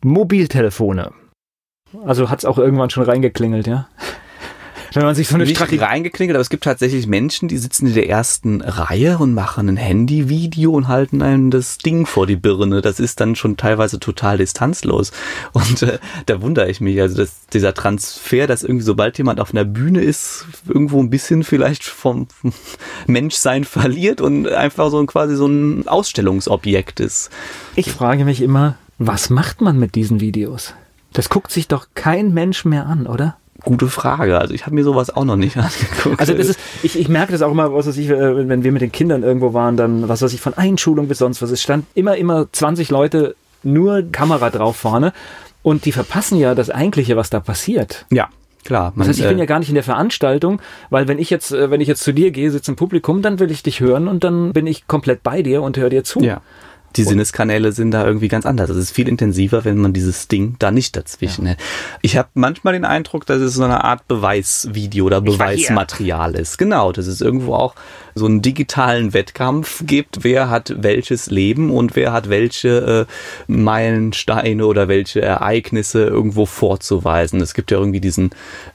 Mobiltelefone. Also hat es auch irgendwann schon reingeklingelt, ja? Wenn man sich so eine nicht Strategie reingeklingelt, aber es gibt tatsächlich Menschen, die sitzen in der ersten Reihe und machen ein Handyvideo und halten einem das Ding vor die Birne. Das ist dann schon teilweise total distanzlos. Und äh, da wundere ich mich, also dass dieser Transfer, dass irgendwie sobald jemand auf einer Bühne ist, irgendwo ein bisschen vielleicht vom Menschsein verliert und einfach so ein, quasi so ein Ausstellungsobjekt ist. Ich frage mich immer, was macht man mit diesen Videos? Das guckt sich doch kein Mensch mehr an, oder? Gute Frage. Also ich habe mir sowas auch noch nicht angeguckt. Also das ist, ich, ich merke das auch immer, was weiß ich, äh, wenn wir mit den Kindern irgendwo waren, dann, was weiß ich, von Einschulung bis sonst was. Es stand immer, immer 20 Leute, nur Kamera drauf vorne. Und die verpassen ja das Eigentliche, was da passiert. Ja. Klar. Man, das heißt, ich bin äh, ja gar nicht in der Veranstaltung, weil wenn ich jetzt, äh, wenn ich jetzt zu dir gehe, sitze im Publikum, dann will ich dich hören und dann bin ich komplett bei dir und höre dir zu. Ja die Sinneskanäle sind da irgendwie ganz anders. Es ist viel intensiver, wenn man dieses Ding da nicht dazwischen ja. hält. Ich habe manchmal den Eindruck, dass es so eine Art Beweisvideo oder Beweismaterial ist. Genau, dass es irgendwo auch so einen digitalen Wettkampf gibt, wer hat welches Leben und wer hat welche äh, Meilensteine oder welche Ereignisse irgendwo vorzuweisen. Es gibt ja irgendwie diesen,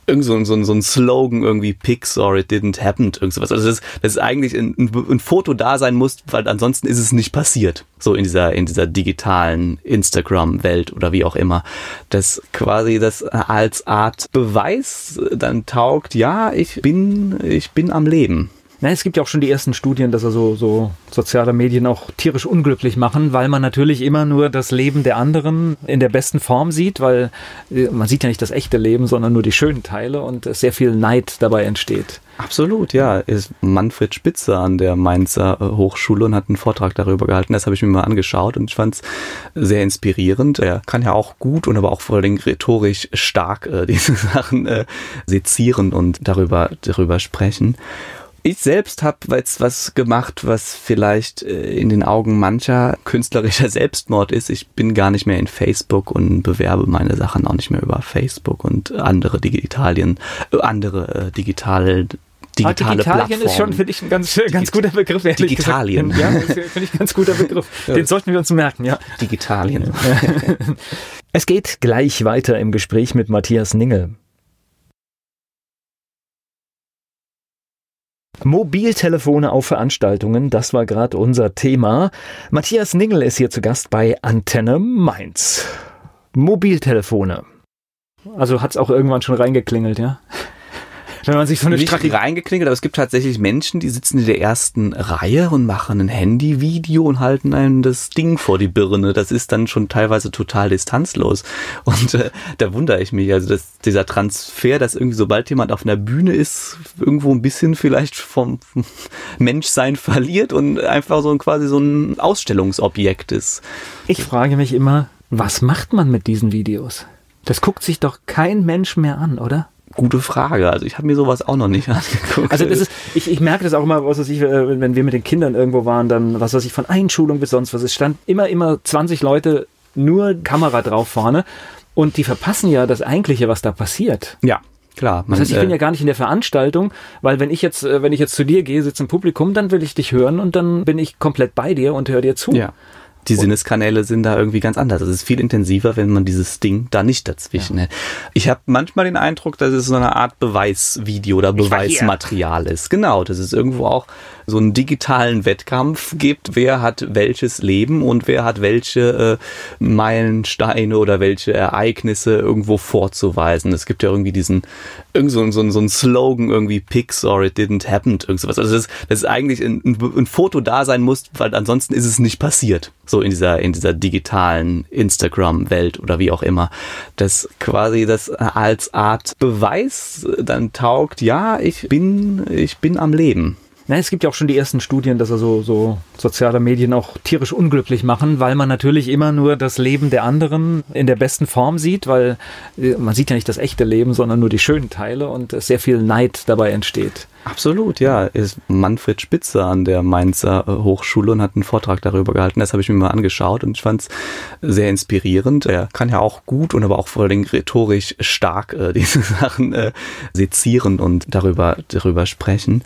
irgend so, so, so ein Slogan irgendwie, Pix or it didn't happen, irgend sowas. Also das, das ist eigentlich ein, ein Foto da sein muss, weil ansonsten ist es nicht passiert so in dieser, in dieser digitalen Instagram-Welt oder wie auch immer, dass quasi das als Art Beweis dann taugt, ja, ich bin, ich bin am Leben. Na, es gibt ja auch schon die ersten Studien, dass also so soziale Medien auch tierisch unglücklich machen, weil man natürlich immer nur das Leben der anderen in der besten Form sieht, weil äh, man sieht ja nicht das echte Leben, sondern nur die schönen Teile und sehr viel Neid dabei entsteht. Absolut, ja. Ist Manfred Spitzer an der Mainzer äh, Hochschule und hat einen Vortrag darüber gehalten. Das habe ich mir mal angeschaut und ich fand es sehr inspirierend. Er kann ja auch gut und aber auch vor allem rhetorisch stark äh, diese Sachen äh, sezieren und darüber, darüber sprechen. Ich selbst habe jetzt was gemacht, was vielleicht äh, in den Augen mancher künstlerischer Selbstmord ist. Ich bin gar nicht mehr in Facebook und bewerbe meine Sachen auch nicht mehr über Facebook und andere Digitalien, äh, andere äh, digitale digitale Digitalien Plattformen. ist schon, finde ich, ein ganz, ganz guter Begriff. Digitalien. Ja, finde ich ein ganz guter Begriff. Den sollten wir uns merken, ja. Digitalien. Es geht gleich weiter im Gespräch mit Matthias Ningel. Mobiltelefone auf Veranstaltungen, das war gerade unser Thema. Matthias Ningel ist hier zu Gast bei Antenne Mainz. Mobiltelefone. Also hat es auch irgendwann schon reingeklingelt, ja? Wenn man sich so eine nicht Strategie reingeklingelt, aber es gibt tatsächlich Menschen, die sitzen in der ersten Reihe und machen ein Handyvideo und halten einem das Ding vor die Birne. Das ist dann schon teilweise total distanzlos. Und äh, da wundere ich mich, also dass dieser Transfer, dass irgendwie sobald jemand auf einer Bühne ist, irgendwo ein bisschen vielleicht vom Menschsein verliert und einfach so quasi so ein Ausstellungsobjekt ist. Ich frage mich immer, was macht man mit diesen Videos? Das guckt sich doch kein Mensch mehr an, oder? Gute Frage. Also ich habe mir sowas auch noch nicht angeguckt. Also das ist, ich, ich merke das auch immer, was weiß ich, äh, wenn wir mit den Kindern irgendwo waren, dann, was weiß ich, von Einschulung bis sonst was. Es stand immer, immer 20 Leute, nur Kamera drauf vorne. Und die verpassen ja das Eigentliche, was da passiert. Ja, klar. Das heißt, ich bin ja gar nicht in der Veranstaltung, weil wenn ich jetzt, äh, wenn ich jetzt zu dir gehe, sitze im Publikum, dann will ich dich hören und dann bin ich komplett bei dir und höre dir zu. Ja. Die Sinneskanäle sind da irgendwie ganz anders. Es ist viel intensiver, wenn man dieses Ding da nicht dazwischen ja. hat. Ich habe manchmal den Eindruck, dass es so eine Art Beweisvideo oder Beweismaterial ist. Genau, das ist irgendwo auch so einen digitalen Wettkampf gibt, wer hat welches Leben und wer hat welche äh, Meilensteine oder welche Ereignisse irgendwo vorzuweisen. Es gibt ja irgendwie diesen, irgend so, so, so ein Slogan irgendwie, Pix or it didn't happen, irgend sowas. Also das, das ist eigentlich ein, ein Foto da sein muss, weil ansonsten ist es nicht passiert. So in dieser, in dieser digitalen Instagram-Welt oder wie auch immer. Das quasi das als Art Beweis dann taugt, ja, ich bin, ich bin am Leben. Na, es gibt ja auch schon die ersten Studien, dass also so soziale Medien auch tierisch unglücklich machen, weil man natürlich immer nur das Leben der anderen in der besten Form sieht, weil äh, man sieht ja nicht das echte Leben, sondern nur die schönen Teile und sehr viel Neid dabei entsteht. Absolut, ja. Ist Manfred Spitzer an der Mainzer äh, Hochschule und hat einen Vortrag darüber gehalten. Das habe ich mir mal angeschaut und ich fand es sehr inspirierend. Er kann ja auch gut und aber auch vor allem rhetorisch stark äh, diese Sachen äh, sezieren und darüber, darüber sprechen.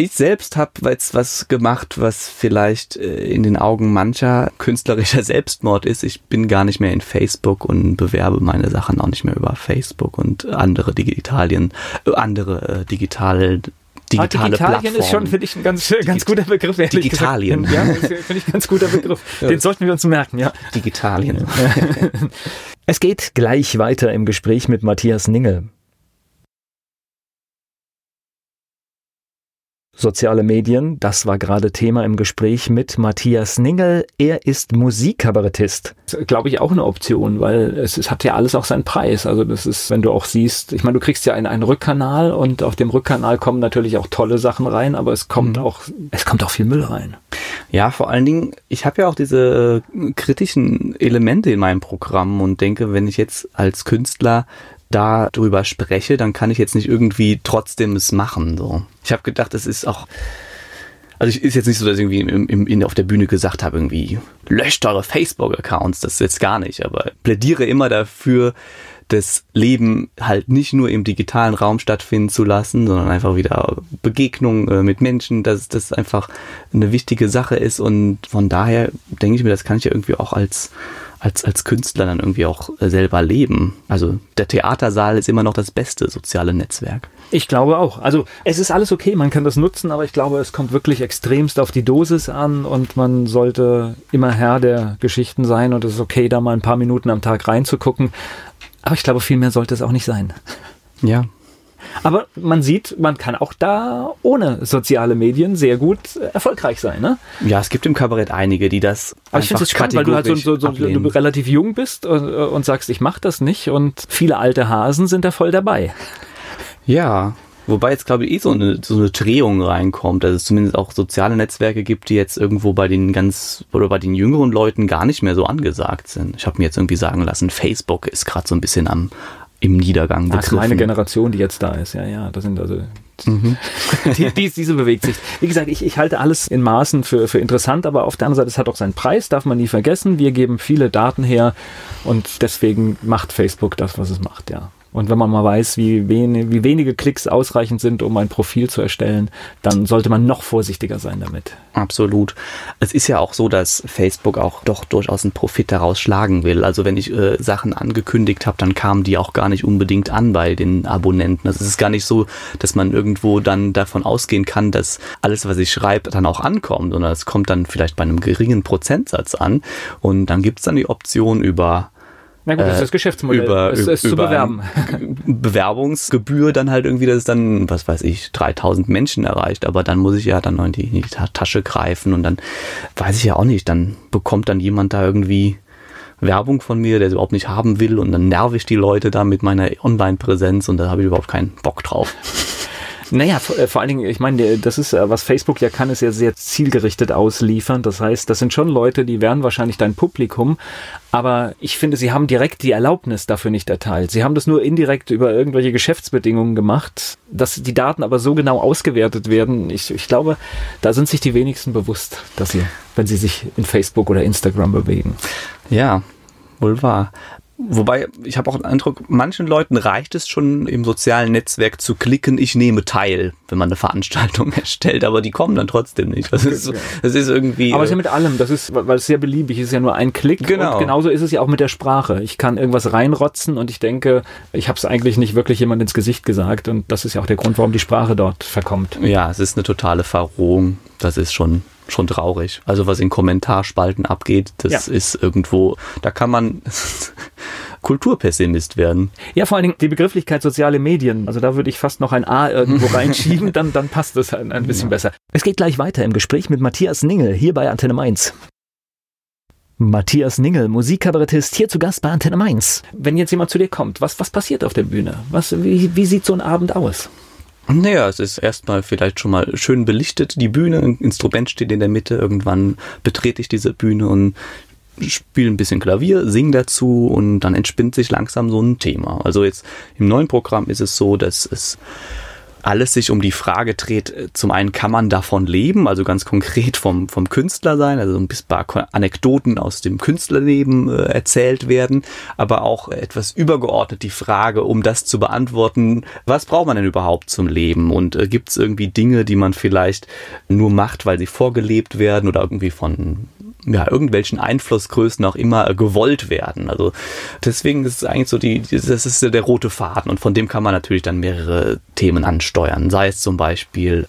Ich selbst habe jetzt was gemacht, was vielleicht äh, in den Augen mancher künstlerischer Selbstmord ist. Ich bin gar nicht mehr in Facebook und bewerbe meine Sachen auch nicht mehr über Facebook und andere Digitalien, äh, andere äh, digitale digitale Digitalien Plattform. ist schon, finde ich, ein ganz, ganz guter Begriff. Digitalien. Gesagt. Ja, finde ich ein ganz guter Begriff. Den sollten wir uns merken, ja. Digitalien. es geht gleich weiter im Gespräch mit Matthias Ningel. Soziale Medien, das war gerade Thema im Gespräch mit Matthias Ningel. Er ist Musikkabarettist. Glaube ich auch eine Option, weil es, es, hat ja alles auch seinen Preis. Also das ist, wenn du auch siehst, ich meine, du kriegst ja einen, einen Rückkanal und auf dem Rückkanal kommen natürlich auch tolle Sachen rein, aber es kommt mhm. auch, es kommt auch viel Müll rein. Ja, vor allen Dingen, ich habe ja auch diese äh, kritischen Elemente in meinem Programm und denke, wenn ich jetzt als Künstler da drüber spreche, dann kann ich jetzt nicht irgendwie trotzdem es machen. So. Ich habe gedacht, es ist auch. Also ich ist jetzt nicht so, dass ich irgendwie im, im, in, auf der Bühne gesagt habe, irgendwie löscht eure Facebook-Accounts, das ist jetzt gar nicht, aber plädiere immer dafür, das Leben halt nicht nur im digitalen Raum stattfinden zu lassen, sondern einfach wieder Begegnungen äh, mit Menschen, dass das einfach eine wichtige Sache ist und von daher denke ich mir, das kann ich ja irgendwie auch als als, als Künstler dann irgendwie auch äh, selber leben. Also der Theatersaal ist immer noch das beste soziale Netzwerk. Ich glaube auch. Also es ist alles okay, man kann das nutzen, aber ich glaube, es kommt wirklich extremst auf die Dosis an und man sollte immer Herr der Geschichten sein und es ist okay, da mal ein paar Minuten am Tag reinzugucken. Aber ich glaube, viel mehr sollte es auch nicht sein. Ja, aber man sieht, man kann auch da ohne soziale Medien sehr gut erfolgreich sein. Ne? Ja, es gibt im Kabarett einige, die das. Aber ich finde es spannend, weil du halt so, so, so du relativ jung bist und, und sagst, ich mache das nicht. Und viele alte Hasen sind da voll dabei. Ja, Wobei jetzt, glaube ich, eh so eine, so eine Drehung reinkommt, dass es zumindest auch soziale Netzwerke gibt, die jetzt irgendwo bei den ganz oder bei den jüngeren Leuten gar nicht mehr so angesagt sind. Ich habe mir jetzt irgendwie sagen lassen, Facebook ist gerade so ein bisschen am, im Niedergang begriffen. Das ist meine Generation, die jetzt da ist. Ja, ja, das sind also Mhm. die, die, diese bewegt sich. Wie gesagt, ich, ich halte alles in Maßen für, für interessant, aber auf der anderen Seite, es hat auch seinen Preis, darf man nie vergessen. Wir geben viele Daten her und deswegen macht Facebook das, was es macht, ja. Und wenn man mal weiß, wie, wen, wie wenige Klicks ausreichend sind, um ein Profil zu erstellen, dann sollte man noch vorsichtiger sein damit. Absolut. Es ist ja auch so, dass Facebook auch doch durchaus einen Profit daraus schlagen will. Also wenn ich äh, Sachen angekündigt habe, dann kamen die auch gar nicht unbedingt an bei den Abonnenten. Also es ist gar nicht so, dass man irgendwo dann davon ausgehen kann, dass alles, was ich schreibe, dann auch ankommt, sondern es kommt dann vielleicht bei einem geringen Prozentsatz an. Und dann gibt es dann die Option über Na gut, das ist das Geschäftsmodell. Über, es ist über zu bewerben. Bewerbungsgebühr dann halt irgendwie, dass es dann, was weiß ich, 3000 Menschen erreicht. Aber dann muss ich ja dann noch in die, in die Tasche greifen und dann weiß ich ja auch nicht, dann bekommt dann jemand da irgendwie Werbung von mir, der sie überhaupt nicht haben will und dann nerv ich die Leute da mit meiner Online-Präsenz und da habe ich überhaupt keinen Bock drauf. Naja, vor, äh, vor allen Dingen, ich meine, das ist, äh, was Facebook ja kann, ist ja sehr zielgerichtet ausliefern. Das heißt, das sind schon Leute, die werden wahrscheinlich dein Publikum, aber ich finde, sie haben direkt die Erlaubnis dafür nicht erteilt. Sie haben das nur indirekt über irgendwelche Geschäftsbedingungen gemacht, dass die Daten aber so genau ausgewertet werden. Ich, ich glaube, da sind sich die wenigsten bewusst, dass sie, wenn sie sich in Facebook oder Instagram bewegen. Ja, wohl wahr. Wobei, ich habe auch den Eindruck, manchen Leuten reicht es schon im sozialen Netzwerk zu klicken, ich nehme teil, wenn man eine Veranstaltung erstellt, aber die kommen dann trotzdem nicht. Das ist, das ist irgendwie. Aber es ist ja mit allem, das ist, weil es sehr beliebig ist, ja nur ein Klick. Genau. Und genauso ist es ja auch mit der Sprache. Ich kann irgendwas reinrotzen und ich denke, ich habe es eigentlich nicht wirklich jemand ins Gesicht gesagt und das ist ja auch der Grund, warum die Sprache dort verkommt. Ja, es ist eine totale Verrohung. Das ist schon schon traurig. Also was in Kommentarspalten abgeht, das ja. ist irgendwo, da kann man Kulturpessimist werden. Ja, vor allen Dingen die Begrifflichkeit soziale Medien. Also da würde ich fast noch ein A irgendwo reinschieben, dann, dann passt es ein, ein bisschen ja. besser. Es geht gleich weiter im Gespräch mit Matthias Ningel hier bei Antenne Mainz. Matthias Ningel, Musikkabarettist, hier zu Gast bei Antenne Mainz. Wenn jetzt jemand zu dir kommt, was, was passiert auf der Bühne? Was, wie, wie sieht so ein Abend aus? Naja, es ist erstmal vielleicht schon mal schön belichtet, die Bühne, ein Instrument steht in der Mitte, irgendwann betrete ich diese Bühne und spiele ein bisschen Klavier, sing dazu und dann entspinnt sich langsam so ein Thema. Also jetzt im neuen Programm ist es so, dass es alles sich um die Frage dreht, äh, zum einen kann man davon leben, also ganz konkret vom, vom Künstler sein, also ein paar Anekdoten aus dem Künstlerleben äh, erzählt werden, aber auch etwas übergeordnet die Frage, um das zu beantworten, was braucht man denn überhaupt zum Leben? Und äh, gibt es irgendwie Dinge, die man vielleicht nur macht, weil sie vorgelebt werden oder irgendwie von ja, irgendwelchen Einflussgrößen auch immer gewollt werden. Also deswegen ist es eigentlich so die, das ist der rote Faden und von dem kann man natürlich dann mehrere Themen ansteuern. Sei es zum Beispiel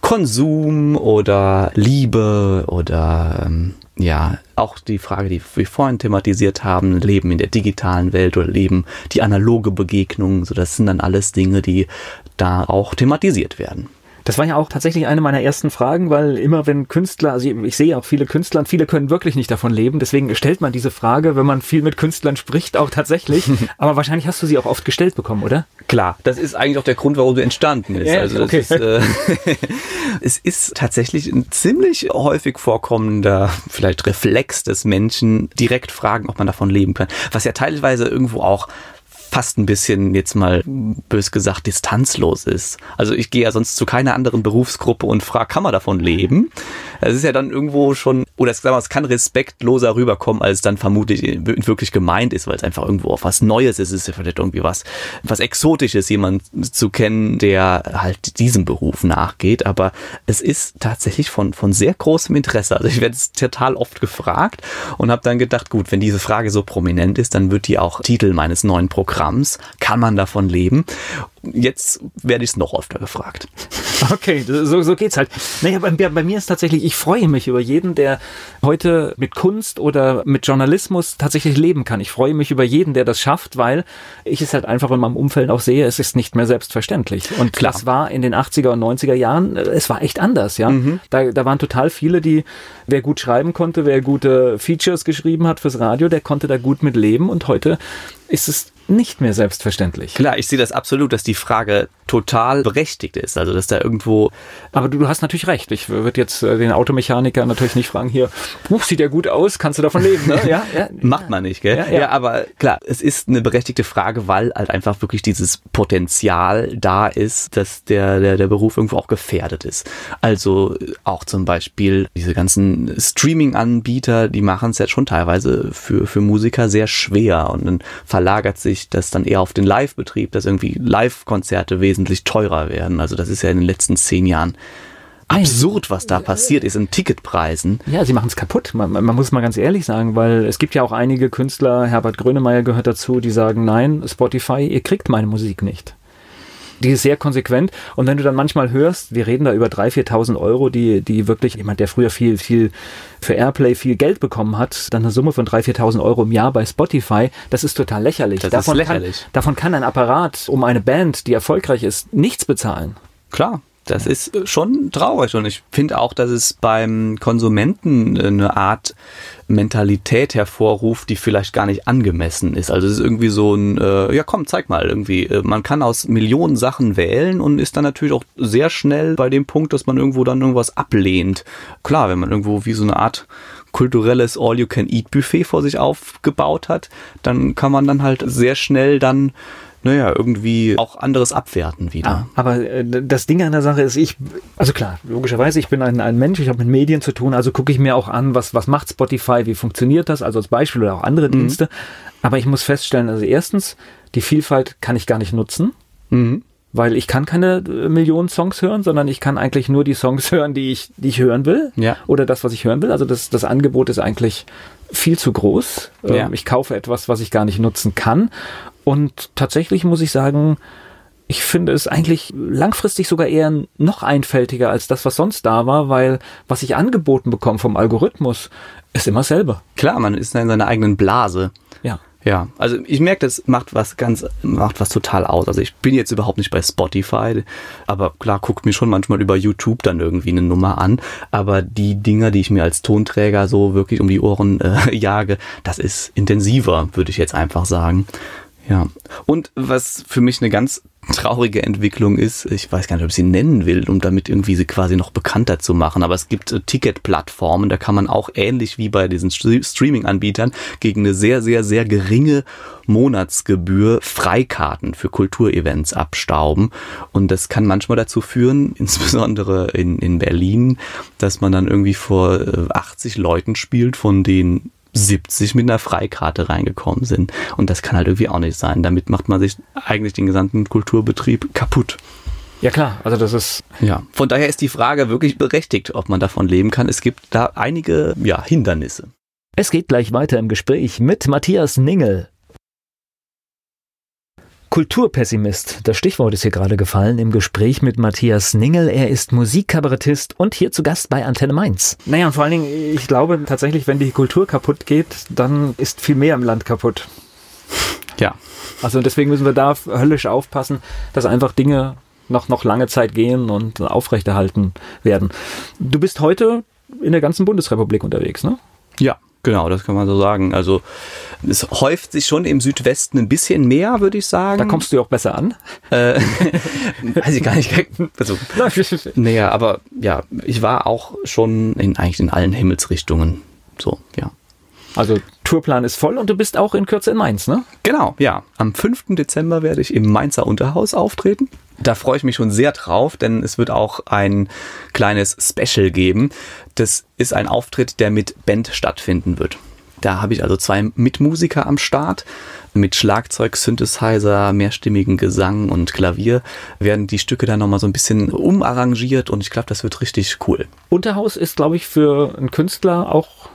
Konsum oder Liebe oder ähm, ja, auch die Frage, die wir vorhin thematisiert haben, Leben in der digitalen Welt oder Leben die analoge Begegnung, so das sind dann alles Dinge, die da auch thematisiert werden. Das war ja auch tatsächlich eine meiner ersten Fragen, weil immer wenn Künstler, also ich sehe auch viele Künstler und viele können wirklich nicht davon leben, deswegen stellt man diese Frage, wenn man viel mit Künstlern spricht, auch tatsächlich. Aber wahrscheinlich hast du sie auch oft gestellt bekommen, oder? Klar, das ist eigentlich auch der Grund, warum du entstanden ist. Ja, also okay. ist, äh, es ist tatsächlich ein ziemlich häufig vorkommender, vielleicht Reflex des Menschen, direkt fragen, ob man davon leben kann. Was ja teilweise irgendwo auch fast ein bisschen jetzt mal bös gesagt distanzlos ist. Also ich gehe ja sonst zu keiner anderen Berufsgruppe und frage, kann man davon leben? Es ist ja dann irgendwo schon, oder es, es kann respektloser rüberkommen, als dann vermutlich wirklich gemeint ist, weil es einfach irgendwo auf was Neues ist. Es ist ja vielleicht irgendwie was, was Exotisches, jemand zu kennen, der halt diesem Beruf nachgeht. Aber es ist tatsächlich von, von sehr großem Interesse. Also ich werde es total oft gefragt und habe dann gedacht, gut, wenn diese Frage so prominent ist, dann wird die auch Titel meines neuen Programms. Kann man davon leben? jetzt werde ich es noch öfter gefragt. Okay, so, so geht's halt. Naja, bei, bei mir ist tatsächlich, ich freue mich über jeden, der heute mit Kunst oder mit Journalismus tatsächlich leben kann. Ich freue mich über jeden, der das schafft, weil ich es halt einfach in meinem Umfeld auch sehe, es ist nicht mehr selbstverständlich. Und Klar. das war in den 80er und 90er Jahren, es war echt anders, ja. Mhm. Da, da waren total viele, die, wer gut schreiben konnte, wer gute Features geschrieben hat fürs Radio, der konnte da gut mit leben und heute ist es nicht mehr selbstverständlich. Klar, ich sehe das absolut, dass die Frage total berechtigt ist. Also, dass da irgendwo. Aber du, du hast natürlich recht. Ich würde jetzt äh, den Automechaniker natürlich nicht fragen, hier, Buch sieht ja gut aus, kannst du davon leben, ne? Ja, ja. Macht man nicht, gell? Ja, ja. ja, aber klar, es ist eine berechtigte Frage, weil halt einfach wirklich dieses Potenzial da ist, dass der, der, der Beruf irgendwo auch gefährdet ist. Also auch zum Beispiel diese ganzen Streaming-Anbieter, die machen es jetzt schon teilweise für, für Musiker sehr schwer und dann verlagert sich das dann eher auf den Live-Betrieb, dass irgendwie Live-Konzerte wesentlich teurer werden. Also das ist ja in den letzten zehn Jahren absurd, was da passiert ist in Ticketpreisen. Ja, sie machen es kaputt. Man, man, muss mal ganz ehrlich sagen, weil es gibt ja auch einige Künstler, Herbert Grönemeyer gehört dazu, die sagen, nein, Spotify, ihr kriegt meine Musik nicht. Die ist sehr konsequent. Und wenn du dann manchmal hörst, wir reden da über 3.000, 4.000 Euro, die, die wirklich jemand, der früher viel, viel für Airplay viel Geld bekommen hat, dann eine Summe von 3.000, 4.000 Euro im Jahr bei Spotify, das ist total lächerlich. Das davon ist lächerlich. Kann, davon kann ein Apparat um eine Band, die erfolgreich ist, nichts bezahlen. Klar. Das ist schon traurig und ich finde auch, dass es beim Konsumenten eine Art Mentalität hervorruft, die vielleicht gar nicht angemessen ist. Also es ist irgendwie so ein, äh, ja komm, zeig mal irgendwie. Äh, man kann aus Millionen Sachen wählen und ist dann natürlich auch sehr schnell bei dem Punkt, dass man irgendwo dann irgendwas ablehnt. Klar, wenn man irgendwo wie so eine Art kulturelles All-You-Can-Eat-Buffet vor sich aufgebaut hat, dann kann man dann halt sehr schnell dann naja, irgendwie auch anderes abwerten wieder. Ah, aber äh, das Ding an der Sache ist, ich, also klar, logischerweise, ich bin ein, ein Mensch, ich habe mit Medien zu tun, also gucke ich mir auch an, was, was macht Spotify, wie funktioniert das, also als Beispiel oder auch andere mhm. Dienste. Aber ich muss feststellen, also erstens, die Vielfalt kann ich gar nicht nutzen. Mhm. Weil ich kann keine äh, Millionen Songs hören, sondern ich kann eigentlich nur die Songs hören, die ich, die ich hören will. Ja. Oder das, was ich hören will. Also das, das Angebot ist eigentlich viel zu groß. Ja. Ähm, ich kaufe etwas, was ich gar nicht nutzen kann. Und tatsächlich muss ich sagen, ich finde es eigentlich langfristig sogar eher noch einfältiger als das, was sonst da war, weil was ich angeboten bekomme vom Algorithmus, ist immer selber. Klar, man ist in seiner eigenen Blase. Ja. Ja, also ich merke, das macht was ganz, macht was total aus. Also ich bin jetzt überhaupt nicht bei Spotify, aber klar, guckt mir schon manchmal über YouTube dann irgendwie eine Nummer an. Aber die Dinger, die ich mir als Tonträger so wirklich um die Ohren äh, jage, das ist intensiver, würde ich jetzt einfach sagen. Ja. Und was für mich eine ganz traurige Entwicklung ist, ich weiß gar nicht, ob ich sie nennen will, um damit irgendwie sie quasi noch bekannter zu machen, aber es gibt äh, Ticketplattformen, da kann man auch ähnlich wie bei diesen Streaming-Anbietern gegen eine sehr, sehr, sehr geringe Monatsgebühr Freikarten für Kulturevents abstauben. Und das kann manchmal dazu führen, insbesondere in, in Berlin, dass man dann irgendwie vor 80 äh, Leuten spielt, von denen 70 mit einer Freikarte reingekommen sind. Und das kann halt irgendwie auch nicht sein. Damit macht man sich eigentlich den gesamten Kulturbetrieb kaputt. Ja klar, also das ist. Ja, von daher ist die Frage wirklich berechtigt, ob man davon leben kann. Es gibt da einige ja, Hindernisse. Es geht gleich weiter im Gespräch mit Matthias Ningel. Kulturpessimist, das Stichwort ist hier gerade gefallen im Gespräch mit Matthias Ningel. Er ist Musikkabarettist und hier zu Gast bei Antenne Mainz. Naja, und vor allen Dingen, ich glaube tatsächlich, wenn die Kultur kaputt geht, dann ist viel mehr im Land kaputt. Ja. Also deswegen müssen wir da höllisch aufpassen, dass einfach Dinge noch, noch lange Zeit gehen und aufrechterhalten werden. Du bist heute in der ganzen Bundesrepublik unterwegs, ne? Ja, Genau, das kann man so sagen. Also es häuft sich schon im Südwesten ein bisschen mehr, würde ich sagen. Da kommst du ja auch besser an. Äh, weiß ich gar nicht. Also, naja, aber ja, ich war auch schon in eigentlich in allen Himmelsrichtungen. So, ja. Also Tourplan ist voll und du bist auch in Kürze in Mainz, ne? Genau, ja. Am 5. Dezember werde ich im Mainzer Unterhaus auftreten. Da freue ich mich schon sehr drauf, denn es wird auch ein kleines Special geben. Das ist ein Auftritt, der mit Band stattfinden wird. Da habe ich also zwei Mitmusiker am Start. Mit Schlagzeug, Synthesizer, mehrstimmigen Gesang und Klavier werden die Stücke dann nochmal so ein bisschen umarrangiert und ich glaube, das wird richtig cool. Unterhaus ist, glaube ich, für einen Künstler auch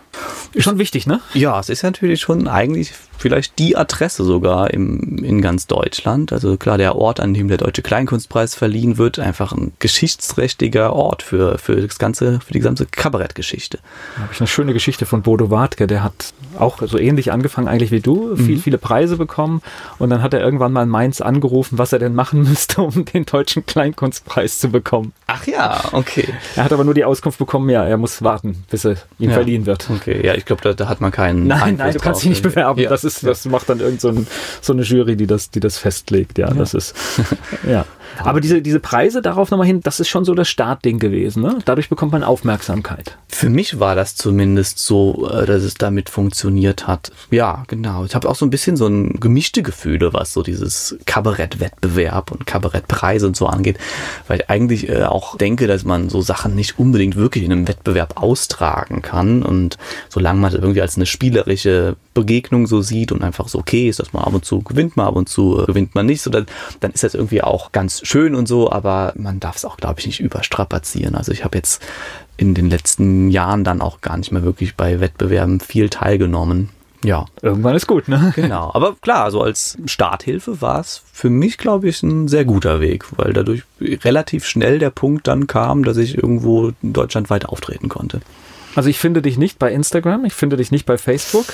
Schon wichtig, ne? Ja, es ist natürlich schon eigentlich vielleicht die Adresse sogar im, in ganz Deutschland. Also klar, der Ort, an dem der Deutsche Kleinkunstpreis verliehen wird, einfach ein geschichtsträchtiger Ort für, für das ganze, für die gesamte Kabarettgeschichte. Da habe ich eine schöne Geschichte von Bodo Wartke, der hat auch so ähnlich angefangen eigentlich wie du, viel, mhm. viele Preise bekommen und dann hat er irgendwann mal in Mainz angerufen, was er denn machen müsste, um den Deutschen Kleinkunstpreis zu bekommen. Ach ja, okay. Er hat aber nur die Auskunft bekommen, ja, er muss warten, bis er ihm ja. verliehen wird. Okay, ja, ich glaube, da, da, hat man keinen. Nein, Einfluss nein, du kannst dich nicht bewerben. Ja. Das ist, das macht dann irgend so, ein, so, eine Jury, die das, die das festlegt. Ja, ja. das ist, ja. Aber diese, diese Preise darauf nochmal hin, das ist schon so das Startding gewesen. Ne? Dadurch bekommt man Aufmerksamkeit. Für mich war das zumindest so, äh, dass es damit funktioniert hat. Ja, genau. Ich habe auch so ein bisschen so ein gemischte Gefühle, was so dieses Kabarettwettbewerb und Kabarettpreise und so angeht, weil ich eigentlich äh, auch denke, dass man so Sachen nicht unbedingt wirklich in einem Wettbewerb austragen kann und solange man das irgendwie als eine spielerische Begegnung so sieht und einfach so okay ist, dass man ab und zu gewinnt man, ab und zu äh, gewinnt man nicht, so dann, dann ist das irgendwie auch ganz schön und so, aber man darf es auch, glaube ich, nicht überstrapazieren. Also ich habe jetzt in den letzten Jahren dann auch gar nicht mehr wirklich bei Wettbewerben viel teilgenommen. Ja. Irgendwann ist gut, ne? Genau. Aber klar, so als Starthilfe war es für mich, glaube ich, ein sehr guter Weg, weil dadurch relativ schnell der Punkt dann kam, dass ich irgendwo deutschlandweit auftreten konnte. Also ich finde dich nicht bei Instagram, ich finde dich nicht bei Facebook.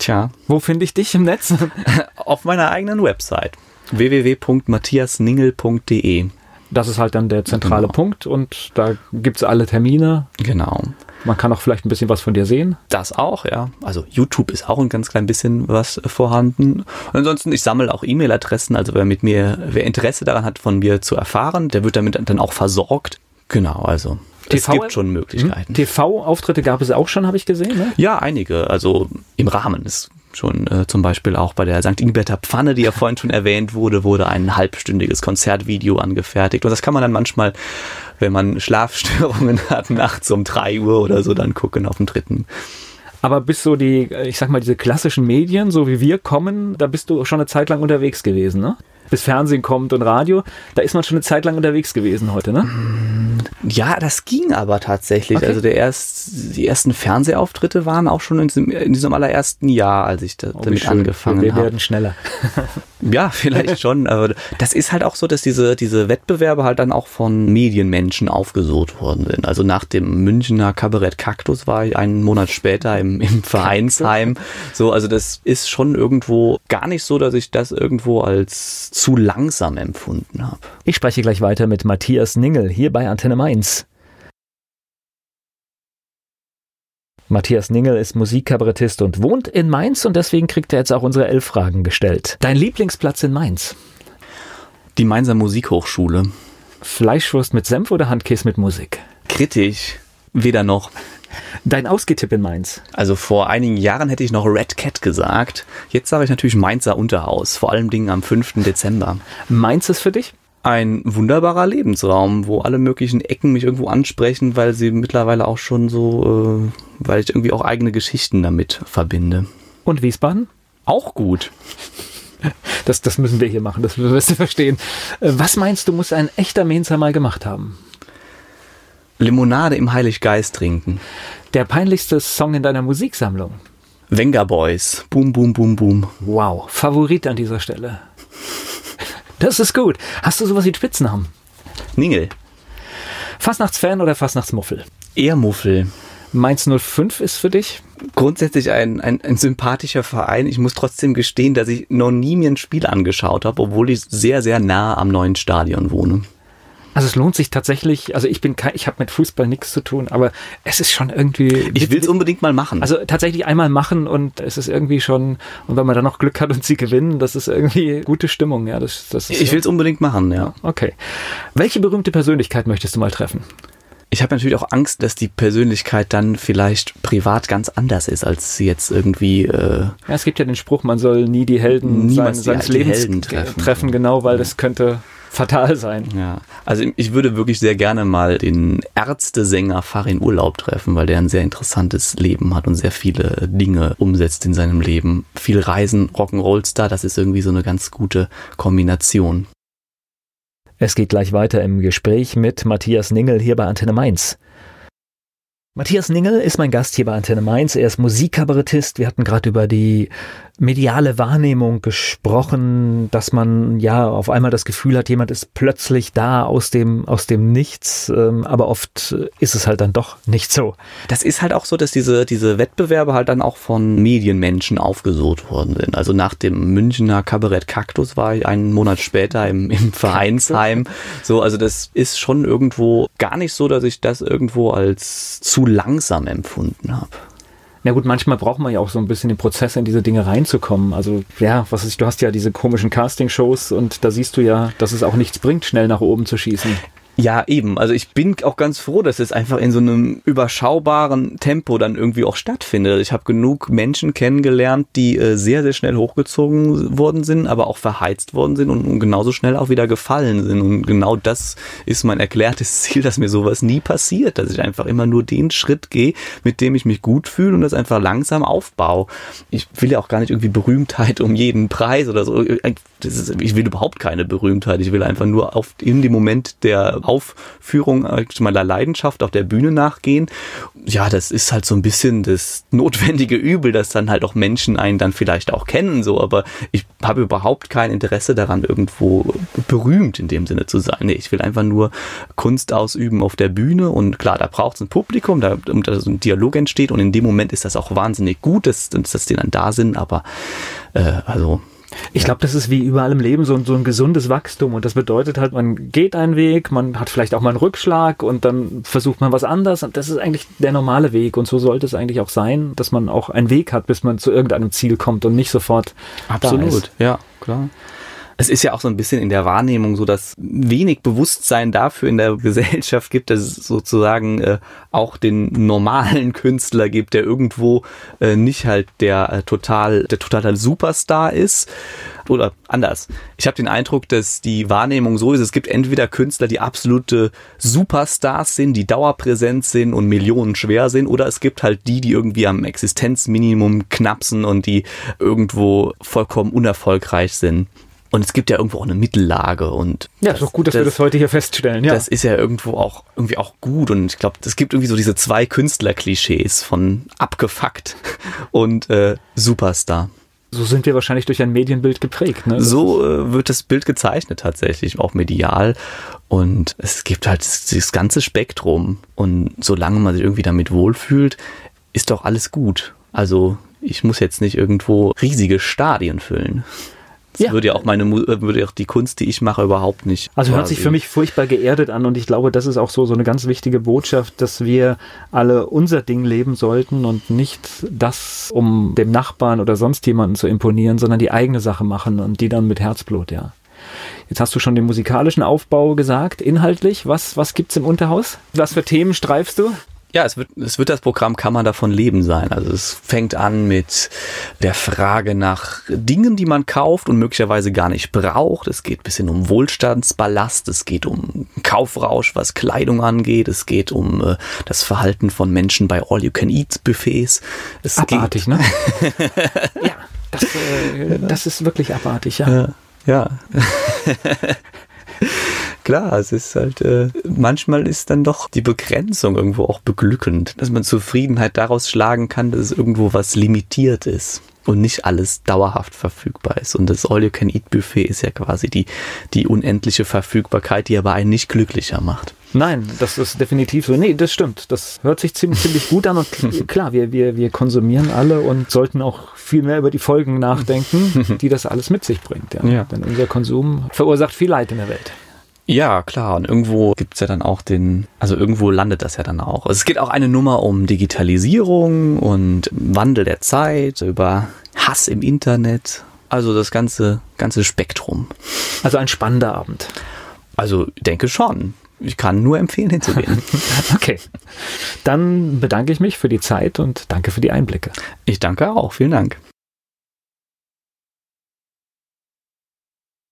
Tja. Wo finde ich dich im Netz? Auf meiner eigenen Website www.matthiasningel.de. Das ist halt dann der zentrale Genau. Punkt und da gibt's alle Termine. Genau. Man kann auch vielleicht ein bisschen was von dir sehen. Das auch, ja. Also YouTube ist auch ein ganz klein bisschen was äh, vorhanden. Und ansonsten, ich sammle auch E-Mail-Adressen. Also wer mit mir, wer Interesse daran hat, von mir zu erfahren, der wird damit dann auch versorgt. Genau, also es TV gibt schon Möglichkeiten. TV-Auftritte gab es auch schon, habe ich gesehen. Ne? Ja, einige. Also im Rahmen ist schon äh, zum Beispiel auch bei der St. Ingberter Pfanne, die ja vorhin schon erwähnt wurde, wurde ein halbstündiges Konzertvideo angefertigt. Und das kann man dann manchmal, wenn man Schlafstörungen hat, nachts um drei Uhr oder so dann gucken auf dem dritten. Aber bis so die, ich sag mal, diese klassischen Medien, so wie wir kommen, da bist du schon eine Zeit lang unterwegs gewesen, ne? Bis Fernsehen kommt und Radio, da ist man schon eine Zeit lang unterwegs gewesen heute, ne? Ja, das ging aber tatsächlich. Okay. Also der erst, die ersten Fernsehauftritte waren auch schon in diesem, in diesem allerersten Jahr, als ich da, Oh, damit schön. angefangen Wir habe. werden schneller. Ja, vielleicht schon, aber das ist halt auch so, dass diese, diese Wettbewerbe halt dann auch von Medienmenschen aufgesucht worden sind. Also nach dem Münchner Kabarett Kaktus war ich einen Monat später im, im Vereinsheim. So, also das ist schon irgendwo gar nicht so, dass ich das irgendwo als zu langsam empfunden habe. Ich spreche gleich weiter mit Matthias Ningel hier bei Antenne Mainz. Matthias Ningel ist Musikkabarettist und wohnt in Mainz und deswegen kriegt er jetzt auch unsere elf Fragen gestellt. Dein Lieblingsplatz in Mainz? Die Mainzer Musikhochschule. Fleischwurst mit Senf oder Handkäse mit Musik? Kritisch. Weder noch. Dein Ausgetipp in Mainz? Also vor einigen Jahren hätte ich noch Red Cat gesagt. Jetzt sage ich natürlich Mainzer Unterhaus, vor allem Dingen am 5. Dezember. Mainz ist für dich? Ein wunderbarer Lebensraum, wo alle möglichen Ecken mich irgendwo ansprechen, weil sie mittlerweile auch schon so, äh, weil ich irgendwie auch eigene Geschichten damit verbinde. Und Wiesbaden? Auch gut. Das, das müssen wir hier machen, das wirst du verstehen. Äh, Was meinst du, muss ein echter Mainzer mal gemacht haben? Limonade im Heiliggeist trinken. Der peinlichste Song in deiner Musiksammlung? Venga Boys. Boom, boom, boom, boom. Wow, Favorit an dieser Stelle. Das ist gut. Hast du sowas wie Spitznamen? Ningel. Fastnachtsfan oder Fastnachtsmuffel? Eher Muffel. Mainz 05 ist für dich? Grundsätzlich ein, ein, ein sympathischer Verein. Ich muss trotzdem gestehen, dass ich noch nie mir ein Spiel angeschaut habe, obwohl ich sehr, sehr nah am neuen Stadion wohne. Also es lohnt sich tatsächlich, also ich bin kein, ich habe mit Fußball nichts zu tun, aber es ist schon irgendwie. Ich will es unbedingt mal machen. Also tatsächlich einmal machen und es ist irgendwie schon, und wenn man dann noch Glück hat und sie gewinnen, das ist irgendwie gute Stimmung, ja. Das, das ist ich will es unbedingt machen, ja. Okay. Welche berühmte Persönlichkeit möchtest du mal treffen? Ich habe natürlich auch Angst, dass die Persönlichkeit dann vielleicht privat ganz anders ist, als sie jetzt irgendwie. Äh, Ja, es gibt ja den Spruch, man soll nie die Helden sein, seines die Lebens Helden treffen. treffen, genau, weil das könnte fatal sein. ja. Also ich würde wirklich sehr gerne mal den Ärztesänger Farin Urlaub treffen, weil der ein sehr interessantes Leben hat und sehr viele Dinge umsetzt in seinem Leben. Viel Reisen, Rock'n'Roll-Star, das ist irgendwie so eine ganz gute Kombination. Es geht gleich weiter im Gespräch mit Matthias Ningel hier bei Antenne Mainz. Matthias Ningel ist mein Gast hier bei Antenne Mainz. Er ist Musikkabarettist. Wir hatten gerade über die mediale Wahrnehmung gesprochen, dass man ja auf einmal das Gefühl hat, jemand ist plötzlich da aus dem, aus dem Nichts. Ähm, aber oft ist es halt dann doch nicht so. Das ist halt auch so, dass diese, diese Wettbewerbe halt dann auch von Medienmenschen aufgesucht worden sind. Also nach dem Münchner Kabarett Kaktus war ich einen Monat später im, im Vereinsheim. So, also das ist schon irgendwo gar nicht so, dass ich das irgendwo als zu langsam empfunden habe. Na gut, manchmal braucht man ja auch so ein bisschen den Prozess, in diese Dinge reinzukommen. Also ja, was ist, du hast ja diese komischen Casting-Shows und da siehst du ja, dass es auch nichts bringt, schnell nach oben zu schießen. Ja, eben. Also ich bin auch ganz froh, dass es einfach in so einem überschaubaren Tempo dann irgendwie auch stattfindet. Ich habe genug Menschen kennengelernt, die äh, sehr, sehr schnell hochgezogen worden sind, aber auch verheizt worden sind und, genauso schnell auch wieder gefallen sind. Und genau das ist mein erklärtes Ziel, dass mir sowas nie passiert, dass ich einfach immer nur den Schritt gehe, mit dem ich mich gut fühle und das einfach langsam aufbaue. Ich will ja auch gar nicht irgendwie Berühmtheit um jeden Preis oder so. Das ist, ich will überhaupt keine Berühmtheit. Ich will einfach nur auf, in dem Moment der Aufführung äh, meiner Leidenschaft auf der Bühne nachgehen. Ja, das ist halt so ein bisschen das notwendige Übel, dass dann halt auch Menschen einen dann vielleicht auch kennen, so, aber ich habe überhaupt kein Interesse daran, irgendwo berühmt in dem Sinne zu sein. Nee, ich will einfach nur Kunst ausüben auf der Bühne und klar, da braucht es ein Publikum, da, da so ein Dialog entsteht und in dem Moment ist das auch wahnsinnig gut, dass, dass die dann da sind, aber äh, also ich glaube, das ist wie überall im Leben so, so ein gesundes Wachstum. Und das bedeutet halt, man geht einen Weg, man hat vielleicht auch mal einen Rückschlag und dann versucht man was anderes und das ist eigentlich der normale Weg. Und so sollte es eigentlich auch sein, dass man auch einen Weg hat, bis man zu irgendeinem Ziel kommt und nicht sofort Absolut, ja, klar es ist ja auch so ein bisschen in der Wahrnehmung so, dass wenig Bewusstsein dafür in der Gesellschaft gibt, dass es sozusagen äh, auch den normalen Künstler gibt, der irgendwo äh, nicht halt der äh, total der totale Superstar ist oder anders. Ich habe den Eindruck, dass die Wahrnehmung so ist, es gibt entweder Künstler, die absolute Superstars sind, die dauerpräsent sind und Millionen schwer sind, oder es gibt halt die, die irgendwie am Existenzminimum knapsen und die irgendwo vollkommen unerfolgreich sind. Und es gibt ja irgendwo auch eine Mittellage und. Ja, ist doch gut, dass das, wir das heute hier feststellen, ja. Das ist ja irgendwo auch, irgendwie auch gut und ich glaube, es gibt irgendwie so diese zwei Künstlerklischees von abgefuckt und äh, Superstar. So sind wir wahrscheinlich durch ein Medienbild geprägt. Ne? So äh, wird das Bild gezeichnet tatsächlich, auch medial. Und es gibt halt dieses ganze Spektrum. Und solange man sich irgendwie damit wohlfühlt, ist doch alles gut. Also ich muss jetzt nicht irgendwo riesige Stadien füllen. Das ja. würde ja auch meine äh, würde auch die Kunst, die ich mache, überhaupt nicht. Also hört sich für mich furchtbar geerdet an und ich glaube, das ist auch so so eine ganz wichtige Botschaft, dass wir alle unser Ding leben sollten und nicht das, um dem Nachbarn oder sonst jemanden zu imponieren, sondern die eigene Sache machen und die dann mit Herzblut, ja. Jetzt hast du schon den musikalischen Aufbau gesagt, inhaltlich. Was, was gibt's im Unterhaus? Was für Themen streifst du? Ja, es wird, es wird das Programm Kann man davon leben sein. Also es fängt an mit der Frage nach Dingen, die man kauft und möglicherweise gar nicht braucht. Es geht bisschen um Wohlstandsballast, es geht um Kaufrausch, was Kleidung angeht, es geht um äh, das Verhalten von Menschen bei All-You-Can-Eat-Buffets. Abartig, ne? ja, das, äh, das ist wirklich abartig, ja. Ja. ja. Klar, es ist halt, äh, manchmal ist dann doch die Begrenzung irgendwo auch beglückend, dass man Zufriedenheit daraus schlagen kann, dass irgendwo was limitiert ist und nicht alles dauerhaft verfügbar ist. Und das All-You-Can-Eat-Buffet ist ja quasi die, die unendliche Verfügbarkeit, die aber einen nicht glücklicher macht. Nein, das ist definitiv so. Nee, das stimmt. Das hört sich ziemlich, ziemlich gut an. Und klar, wir, wir, wir konsumieren alle und sollten auch viel mehr über die Folgen nachdenken, die das alles mit sich bringt. Ja. ja. Denn unser Konsum verursacht viel Leid in der Welt. Ja, klar. Und irgendwo gibt's ja dann auch den, also irgendwo landet das ja dann auch. Also es geht auch eine Nummer um Digitalisierung und Wandel der Zeit, über Hass im Internet. Also das ganze, ganze Spektrum. Also ein spannender Abend. Also denke schon. Ich kann nur empfehlen, hinzugehen. okay. Dann bedanke ich mich für die Zeit und danke für die Einblicke. Ich danke auch. Vielen Dank.